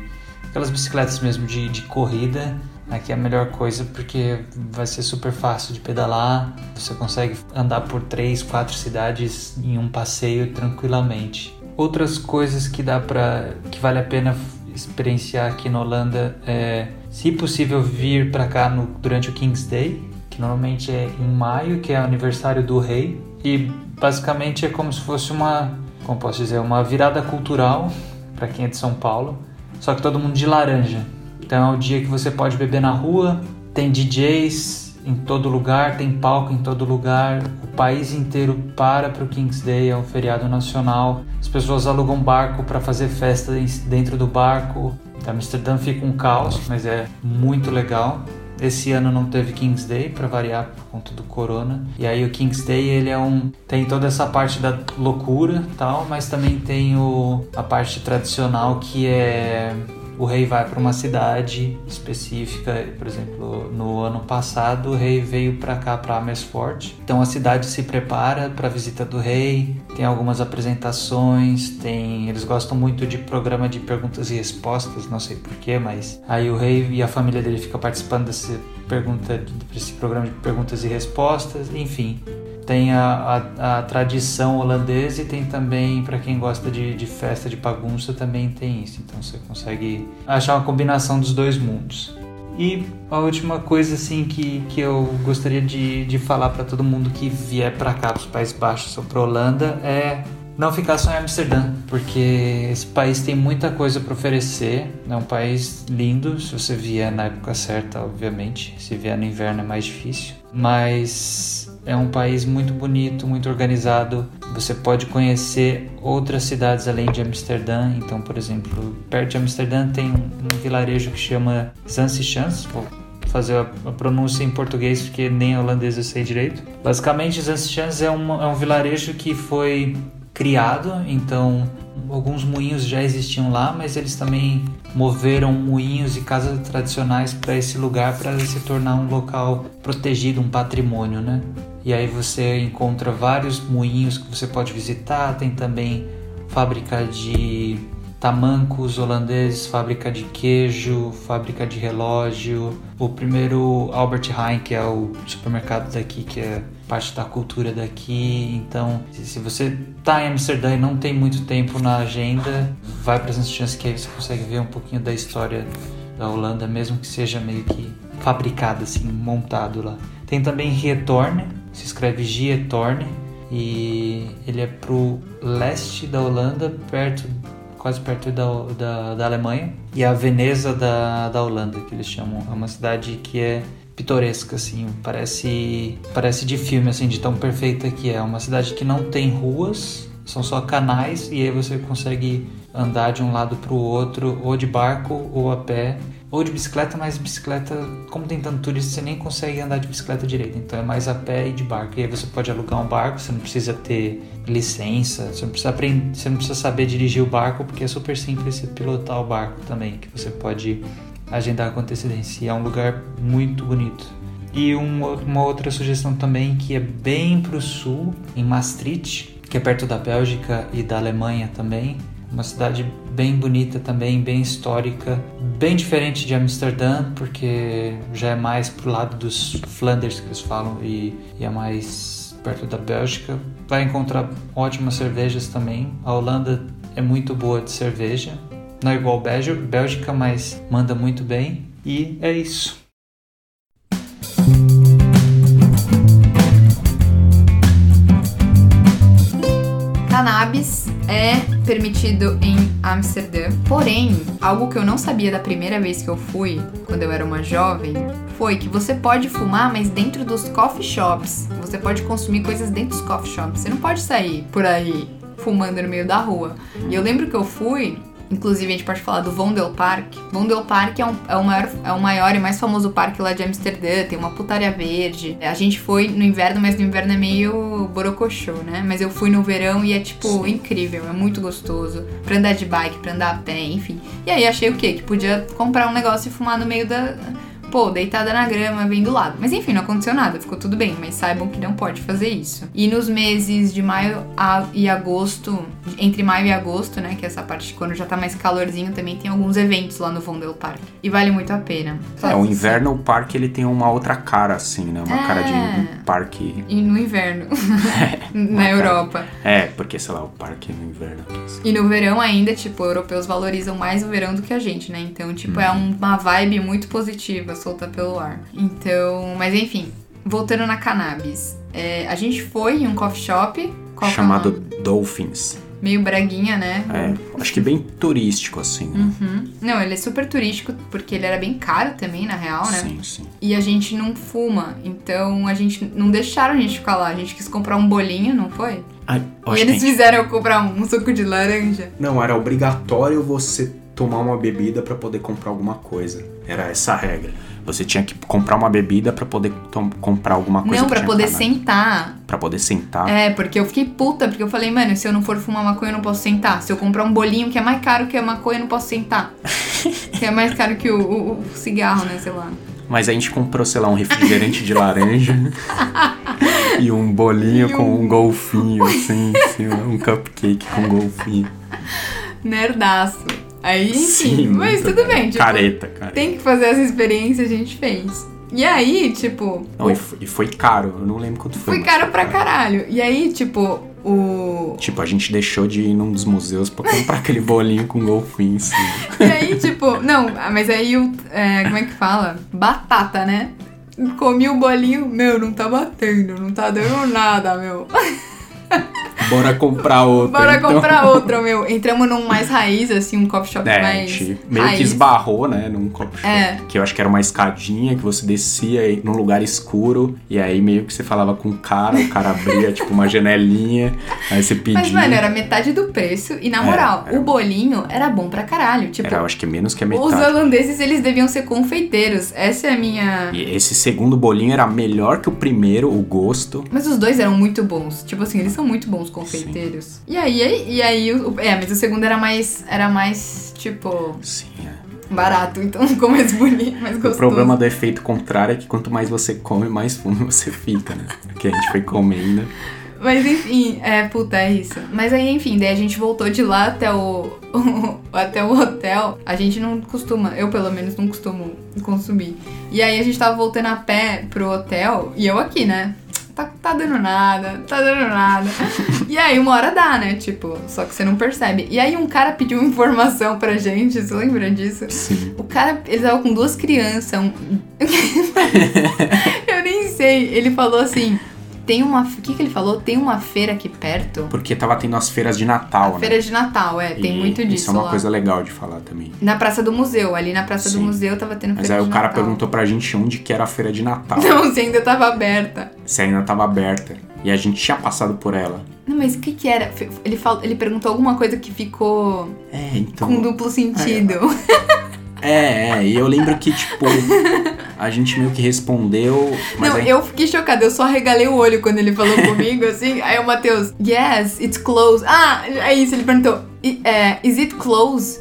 aquelas bicicletas mesmo de, de corrida, Aqui é a melhor coisa porque vai ser super fácil de pedalar, você consegue andar por três, quatro cidades em um passeio tranquilamente. Outras coisas que dá para que vale a pena experienciar aqui na Holanda é, se possível, vir para cá no, durante o King's Day, que normalmente é em maio, que é aniversário do rei. e basicamente é como se fosse uma, como posso dizer, uma virada cultural para quem é de São Paulo, só que todo mundo de laranja. Então é o dia que você pode beber na rua, tem DJs em todo lugar, tem palco em todo lugar, o país inteiro para para o King's Day, é um feriado nacional. As pessoas alugam barco para fazer festa dentro do barco. Amsterdã fica um caos, mas é muito legal. Esse ano não teve King's Day para variar por conta do corona. E aí o King's Day ele é um tem toda essa parte da loucura, tal, mas também tem o a parte tradicional que é o rei vai para uma cidade específica, por exemplo, no ano passado o rei veio para cá para Amersfoort. Então a cidade se prepara para a visita do rei, tem algumas apresentações, tem eles gostam muito de programa de perguntas e respostas, não sei porquê, mas aí o rei e a família dele fica participando desse pergunta desse programa de perguntas e respostas, enfim tem a, a, a, tradição holandesa e tem também, para quem gosta de, de festa de bagunça, também tem isso. Então você consegue achar uma combinação dos dois mundos. E a última coisa assim que, que eu gostaria de, de falar para todo mundo que vier para cá, para os Países Baixos ou para Holanda, é não ficar só em Amsterdã, porque esse país tem muita coisa para oferecer. É um país lindo, se você vier na época certa, obviamente. Se vier no inverno é mais difícil, mas é um país muito bonito, muito organizado. Você pode conhecer outras cidades além de Amsterdã. Então, por exemplo, perto de Amsterdã tem um, vilarejo que chama Zansichans. Vou fazer a, pronúncia em português porque nem holandês eu sei direito. Basicamente, Zansichans é é um vilarejo que foi criado, então alguns moinhos já existiam lá, mas eles também moveram moinhos e casas tradicionais para esse lugar para se tornar um local protegido, um patrimônio, né? E aí você encontra vários moinhos que você pode visitar, tem também fábrica de tamancos holandeses, fábrica de queijo, fábrica de relógio, o primeiro Albert Heijn, que é o supermercado daqui, que é parte da cultura daqui. Então, se você está em Amsterdã e não tem muito tempo na agenda, vai para as chances que aí você consegue ver um pouquinho da história da Holanda, mesmo que seja meio que fabricado assim, montado lá. Tem também Retorne, se escreve Gietorne e ele é pro leste da Holanda, perto quase perto da, da, da Alemanha. E a Veneza da, da Holanda que eles chamam. É uma cidade que é pitoresca assim parece parece de filme assim de tão perfeita que é. Uma cidade que não tem ruas são só canais e aí você consegue andar de um lado para o outro ou de barco ou a pé ou de bicicleta, mas bicicleta, como tem tanto turista, você nem consegue andar de bicicleta direito. Então é mais a pé e de barco. E aí você pode alugar um barco, você não precisa ter licença, você não precisa aprender, você não precisa saber dirigir o barco, porque é super simples você pilotar o barco também, que você pode agendar com antecedência. E é um lugar muito bonito. E um, uma outra sugestão também que é bem pro sul, em Maastricht, que é perto da Bélgica e da Alemanha também. Uma cidade bem bonita também, bem histórica, bem diferente de Amsterdã, porque já é mais pro lado dos Flanders que eles falam e, e é mais perto da Bélgica. Vai encontrar ótimas cervejas também. A Holanda é muito boa de cerveja, não é igual Bélgica, mas manda muito bem. E é isso. Cannabis é permitido em Amsterdã. Porém, algo que eu não sabia da primeira vez que eu fui, quando eu era uma jovem, foi que você pode fumar, mas dentro dos coffee shops. Você pode consumir coisas dentro dos coffee shops. Você não pode sair por aí fumando no meio da rua. E eu lembro que eu fui Inclusive, a gente pode falar do Vondelpark. Vondelpark é, um, é, o maior, é o maior e mais famoso parque lá de Amsterdã, tem uma putaria verde. A gente foi no inverno, mas no inverno é meio borocochô, né? Mas eu fui no verão e é, tipo, incrível, é muito gostoso. Pra andar de bike, pra andar a pé, enfim. E aí achei o quê? Que podia comprar um negócio e fumar no meio da pô, deitada na grama, bem do lado. Mas enfim, não aconteceu nada, ficou tudo bem, mas saibam que não pode fazer isso. E nos meses de maio e agosto, entre maio e agosto, né, que é essa parte de quando já tá mais calorzinho, também tem alguns eventos lá no Vondel Park. E vale muito a pena. É, o inverno, o parque, ele tem uma outra cara, assim, né? Uma é... cara de um parque... E no inverno. [LAUGHS] na Europa. É, porque, sei lá, o parque é no inverno. Assim. E no verão ainda, tipo, europeus valorizam mais o verão do que a gente, né? Então, tipo, é uhum. é uma vibe muito positiva solta pelo ar. Então, mas enfim, voltando na cannabis. É, a gente foi em um coffee shop. é chamado nome? Dolphins. Meio braguinha, né? É, acho que bem turístico, assim. né? Uhum. Não, ele é super turístico, porque ele era bem caro também, na real, né? Sim, sim. E a gente não fuma, então a gente não deixaram a gente ficar lá. A gente quis comprar um bolinho, não foi? Ah, E que eles gente- fizeram eu comprar um suco de laranja. Não, era obrigatório você tomar uma bebida pra poder comprar alguma coisa. Era essa a regra. Você tinha que comprar uma bebida pra poder comprar alguma coisa. não, tinha poder sentar. Pra poder sentar. É, porque eu fiquei puta, porque eu falei, mano, se eu não for fumar maconha, eu não posso sentar. Se eu comprar um bolinho que é mais caro que a maconha, eu não posso sentar. [LAUGHS] que é mais caro que o, o- o cigarro, né, sei lá. Mas a gente comprou, sei lá, um refrigerante de laranja [LAUGHS] e um bolinho E com um- um golfinho, assim, cima, um cupcake com golfinho. Nerdaço. Aí, enfim, Sim, mas tudo bem, tipo, Careta, cara. tem que fazer essa experiência, a gente fez. E aí, tipo, Não, e, foi, e foi caro, eu não lembro quanto foi. foi caro pra caralho. E aí, tipo, o. Tipo, a gente deixou de ir num dos museus pra comprar aquele bolinho com golfinho em cima. E aí, tipo, não, ah, mas aí o. é, como é que fala? Batata, né? Comi o bolinho, meu, não tá batendo, não tá dando nada, meu. [LAUGHS] Bora comprar outro. Bora então. comprar outro, meu. Entramos num mais raiz, assim, um coffee shop É, a mais. gente meio raiz. que esbarrou, né, num copo shop. É. Que eu acho que era uma escadinha que você descia num lugar escuro. E aí meio que você falava com o cara, o cara abria tipo uma janelinha. Aí você pedia. Mas, mano, era metade do preço. E na É, moral, era- o bolinho era bom pra caralho. Tipo, Era, eu acho que menos que a os metade. holandeses, eles deviam ser confeiteiros. Essa é a minha. E esse segundo bolinho era melhor que o primeiro, o gosto. Mas os dois eram muito bons. Tipo assim, eles são muito bons confeiteiros. E aí, e aí, o- é, mas o segundo era mais. Era mais, tipo, Sim, é. barato. Então [LAUGHS] ficou mais bonito, mais O gostoso. problema do efeito contrário é que quanto mais você come, mais fundo você fica, né? Porque a gente foi comendo. Mas enfim, é, puta, é isso. Mas aí, enfim, daí a gente voltou de lá até [LAUGHS] o, até o hotel. A gente não costuma, eu pelo menos não costumo consumir. E aí a gente tava voltando a pé pro hotel e eu aqui, né? Tá, tá dando nada, tá dando nada. [LAUGHS] E aí uma hora dá, né? Tipo, só que você não percebe. E aí um cara pediu [LAUGHS] informação pra gente, você lembra disso? Sim. O cara, ele tava com duas crianças. um- [LAUGHS] eu nem sei. Ele falou assim: tem uma. O que, que ele falou? Tem uma feira aqui perto. Porque tava tendo as feiras de Natal, né? Feira de Natal, é, tem E muito disso. Isso é uma lá. coisa legal de falar também. Na Praça do Museu, ali na Praça do Sim. Museu tava tendo Mas feira aí de o cara Natal. perguntou pra gente onde que era a feira de Natal. [LAUGHS] Não, se ainda tava aberta. Se ainda tava aberta. E a gente tinha passado por ela. Não, mas o que que era? Ele, falou, ele perguntou alguma coisa que ficou É, então. com duplo sentido. É, [LAUGHS] é. E eu lembro que, tipo, a gente meio que respondeu. Não, aí- eu fiquei chocada, eu só regalei o olho quando ele falou comigo, [LAUGHS] assim. Aí o Matheus, yes, it's closed. Ah, é isso, ele perguntou, "I- é, is it closed?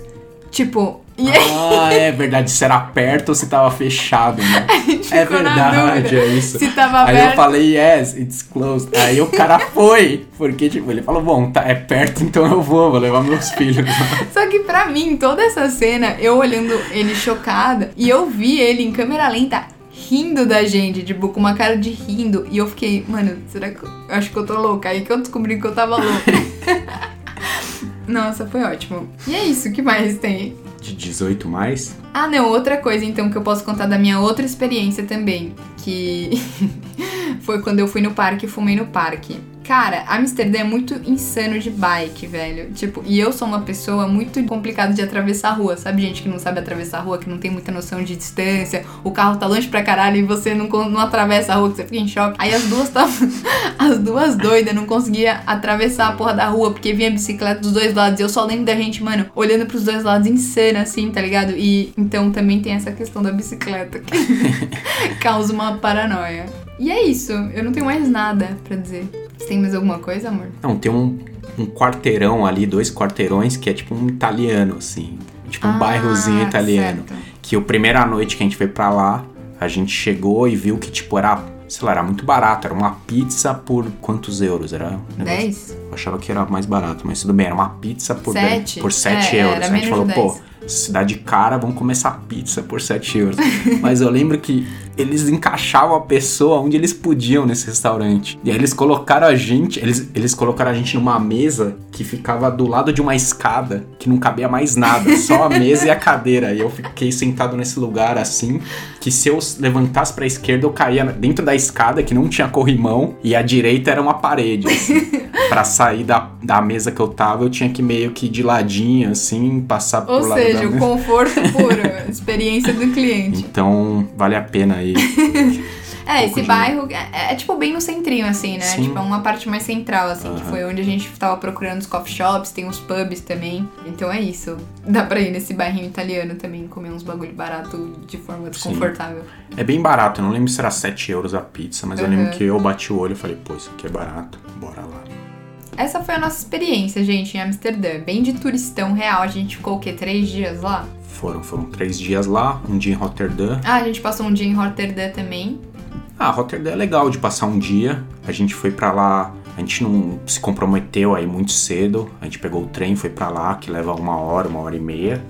Tipo, Ah, é verdade. Se era perto ou se tava fechado, né? [LAUGHS] É verdade, é isso. se tava Aí aberto. eu falei, yes, it's closed. Aí o cara [LAUGHS] foi. Porque, tipo, ele falou, bom, tá, é perto, então eu vou, vou levar meus filhos. [LAUGHS] Só que pra mim, toda essa cena, eu olhando ele chocada, e eu vi ele em câmera lenta rindo da gente, tipo, com uma cara de rindo. E eu fiquei, mano, será que eu acho que eu tô louca? Aí que eu descobri que eu tava louca. Nossa, foi ótimo. E é isso, o que mais tem? De 18 mais? Ah, não, outra coisa então que eu posso contar da minha outra experiência também, que [LAUGHS] foi quando eu fui no parque e fumei no parque. Cara, Amsterdã é muito insano de bike, velho. Tipo, e eu sou uma pessoa muito complicada de atravessar a rua. Sabe gente que não sabe atravessar a rua, que não tem muita noção de distância, o carro tá longe pra caralho e você não, não atravessa a rua, que você fica em choque. Aí as duas estavam. [LAUGHS] As duas doidas não conseguiam atravessar a porra da rua, porque vinha bicicleta dos dois lados. E eu só lembro da gente, mano, olhando pros dois lados insana, assim, tá ligado? E então também tem essa questão da bicicleta que [LAUGHS] causa uma paranoia. E é isso, eu não tenho mais nada pra dizer. Você tem mais alguma coisa, amor? Não, tem um, um quarteirão ali, dois quarteirões, que é tipo um italiano, assim. Tipo um Ah, bairrozinho italiano. certo. Que a primeira noite que a gente foi pra lá, a gente chegou e viu que, tipo, era, sei lá, era muito barato. Era uma pizza por quantos euros? Era um negócio- 10? Eu achava que era mais barato, mas tudo bem, era uma pizza por, Sete? por 7 É, euros. a gente falou, pô, 10. Cidade cara, vamos comer essa pizza por 7 euros. [LAUGHS] mas eu lembro que eles encaixavam a pessoa onde eles podiam nesse restaurante. E aí eles colocaram a gente, eles, eles colocaram a gente numa mesa que ficava do lado de uma escada, que não cabia mais nada, [LAUGHS] só a mesa e a cadeira. E eu fiquei sentado nesse lugar assim, que se eu levantasse pra esquerda, eu caía dentro da escada, que não tinha corrimão, e a direita era uma parede, assim. [LAUGHS] pra sair da, da mesa que eu tava, eu tinha que meio que de ladinho, assim, passar por Ou lado seja, o conforto [LAUGHS] puro, experiência do cliente. Então, vale a pena aí. [LAUGHS] É, esse de- bairro é, é, tipo bem no centrinho, assim, né? Sim. Tipo, é uma parte mais central, assim, que Aham. foi onde a gente tava procurando os coffee shops, tem uns pubs também. Então é isso. Dá pra ir nesse bairrinho italiano também, comer uns bagulho barato de forma desconfortável. É bem barato, eu não lembro se era 7 euros a pizza, mas eu Uhum. lembro que eu bati o olho e falei, pô, isso aqui é barato, bora lá. Essa foi a nossa experiência, gente, em Amsterdã. Bem de turistão real. A gente ficou o quê? Três dias lá? Foram, foram três dias lá, um dia em Rotterdam. Ah, a gente passou um dia em Rotterdam também. Ah, Rotterdam é legal de passar um dia. A gente foi pra lá, a gente não se comprometeu aí muito cedo. A gente pegou o trem, foi pra lá, que leva uma hora, uma hora e meia.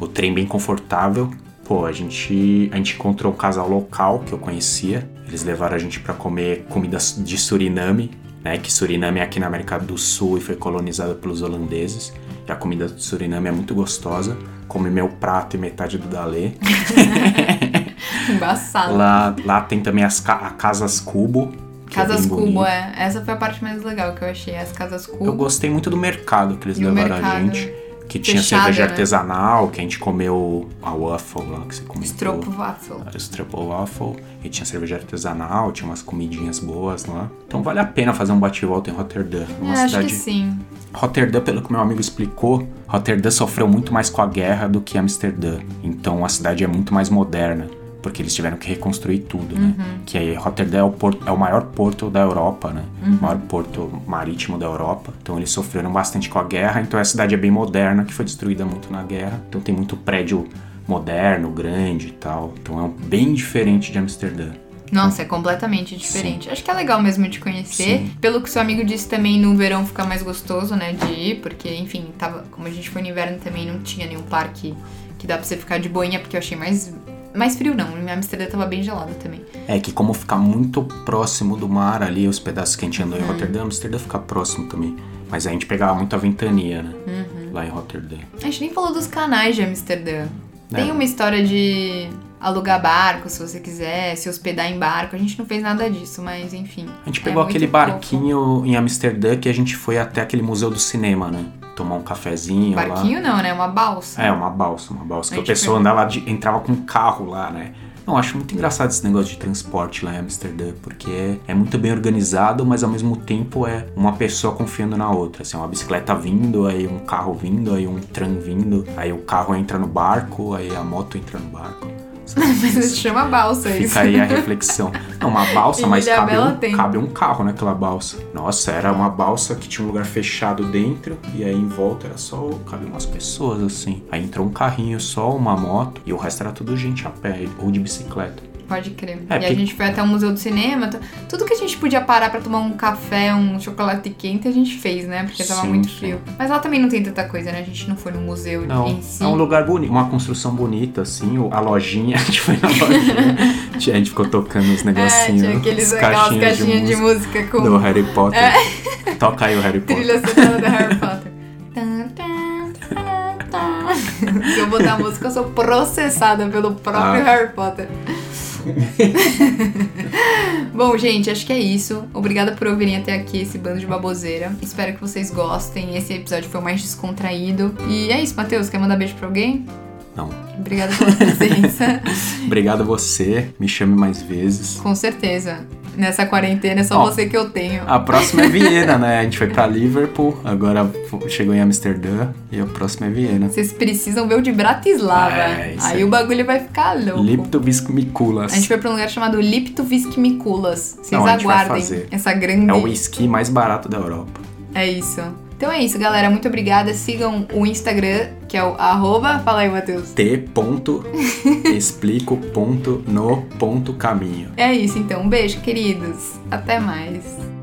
O trem bem confortável. Pô, a gente, a gente encontrou um casal local que eu conhecia. Eles levaram a gente pra comer comida de Suriname, né? Que Suriname é aqui na América do Sul e foi colonizada pelos holandeses. E a comida de Suriname é muito gostosa. Comi meu prato e metade do Dalê. [LAUGHS] Embaçado. Lá, lá tem também as ca- a Casas Cubo. é Casas bem Cubo, bonito. é. Essa foi a parte mais legal que eu achei, as Casas Cubo. Eu gostei muito do mercado que eles E levaram a gente. Que tinha fechado, cerveja né? artesanal, que a gente comeu a waffle lá que você comentou. Stroopwafel. A Stroopwafel. E tinha cerveja artesanal, tinha umas comidinhas boas lá. Então vale a pena fazer um bate-volta em Rotterdam. Uma É, acho cidade... que sim. Rotterdam, pelo que meu amigo explicou, Rotterdam sofreu muito mais com a guerra do que Amsterdã. Então a cidade é muito mais moderna, porque eles tiveram que reconstruir tudo, né? Que aí Rotterdam é o, porto- é o maior porto da Europa, né? O maior porto marítimo da Europa. Então eles sofreram bastante com a guerra, então a cidade é bem moderna, que foi destruída muito na guerra. Então tem muito prédio moderno, grande e tal. Então é um- bem diferente de Amsterdã. Nossa, é completamente diferente. Acho que é legal mesmo de conhecer. Pelo que seu amigo disse também, no verão fica mais gostoso, né, de ir, porque, enfim, tava, como a gente foi no inverno também, não tinha nenhum parque que dá pra você ficar de boinha, porque eu achei mais, mais frio, não. Em Amsterdã tava bem gelado também. É que como fica muito próximo do mar ali, os pedaços que a gente andou em Uhum. Rotterdam, Amsterdã fica próximo também. Mas a gente pegava muita ventania, né? Uhum. Lá em Rotterdam. A gente nem falou dos canais de Amsterdã. Tem É. uma história de alugar barco, se você quiser, se hospedar em barco. A gente não fez nada disso, mas enfim. A gente É pegou muito aquele barquinho em Amsterdã que a gente foi até aquele museu do cinema, né? Tomar um cafezinho lá. Barquinho não, né? Uma balsa. É, uma balsa, uma balsa. Que A pessoa andava de, entrava com um carro lá, né? Não, acho muito engraçado esse negócio de transporte lá em Amsterdã, porque é, é muito bem organizado, mas ao mesmo tempo é uma pessoa confiando na outra. Assim, uma bicicleta vindo, aí um carro vindo, aí um trem vindo, aí o carro entra no barco, aí a moto entra no barco. [LAUGHS] Mas chama balsa isso. Fica aí a reflexão. Não, uma balsa, mas cabe Ilhabela um, cabe um carro naquela balsa. Nossa, era uma balsa que tinha um lugar fechado dentro e aí em volta era só cabe umas pessoas assim. Aí entrou um carrinho só, uma moto e o resto era tudo gente a pé ou de bicicleta. Pode crer. É, e a porque- gente foi até o Museu do Cinema. Tudo que a gente podia parar pra tomar um café, um chocolate quente, a gente fez, né? Porque tava Sim, muito sim. frio. Mas lá também não tem tanta coisa, né? A gente não foi no museu Não, em si. é um lugar bonito, uma construção bonita assim, a lojinha, [LAUGHS] a gente foi na lojinha, a gente ficou tocando É, negocinhos, tinha aqueles, caixinhas caixinhas de música, com do Harry Potter. Toca aí o Harry Potter. trilha sonora do Harry Potter. [LAUGHS] Se eu botar a música, eu sou processada pelo próprio Ah. Harry Potter. [LAUGHS] Bom, gente, acho que é isso. Obrigada por ouvirem até aqui esse bando de baboseira. Espero que vocês gostem. Esse episódio foi mais descontraído. E é isso, Matheus. Quer mandar beijo pra alguém? Não. Obrigada pela presença. [LAUGHS] Obrigado a você, me chame mais vezes. Com certeza. Nessa quarentena é só Ó, você que eu tenho. A próxima é Viena, né? A gente foi pra [LAUGHS] Liverpool, agora chegou em Amsterdã e a próxima é Viena. Vocês precisam ver o de Bratislava. É, aí aí. o bagulho vai ficar louco. Liptovisk Mikulas. A gente foi pra um lugar chamado Liptovisk Mikulas. Vocês Não, aguardem fazer. essa grande. É o whisky mais barato da Europa. É isso. Então é isso, galera. Muito obrigada. Sigam o Instagram, que é o arroba. Fala aí, Matheus. t.explico.no.caminho. [LAUGHS] É isso, então. Um beijo, queridos. Até mais.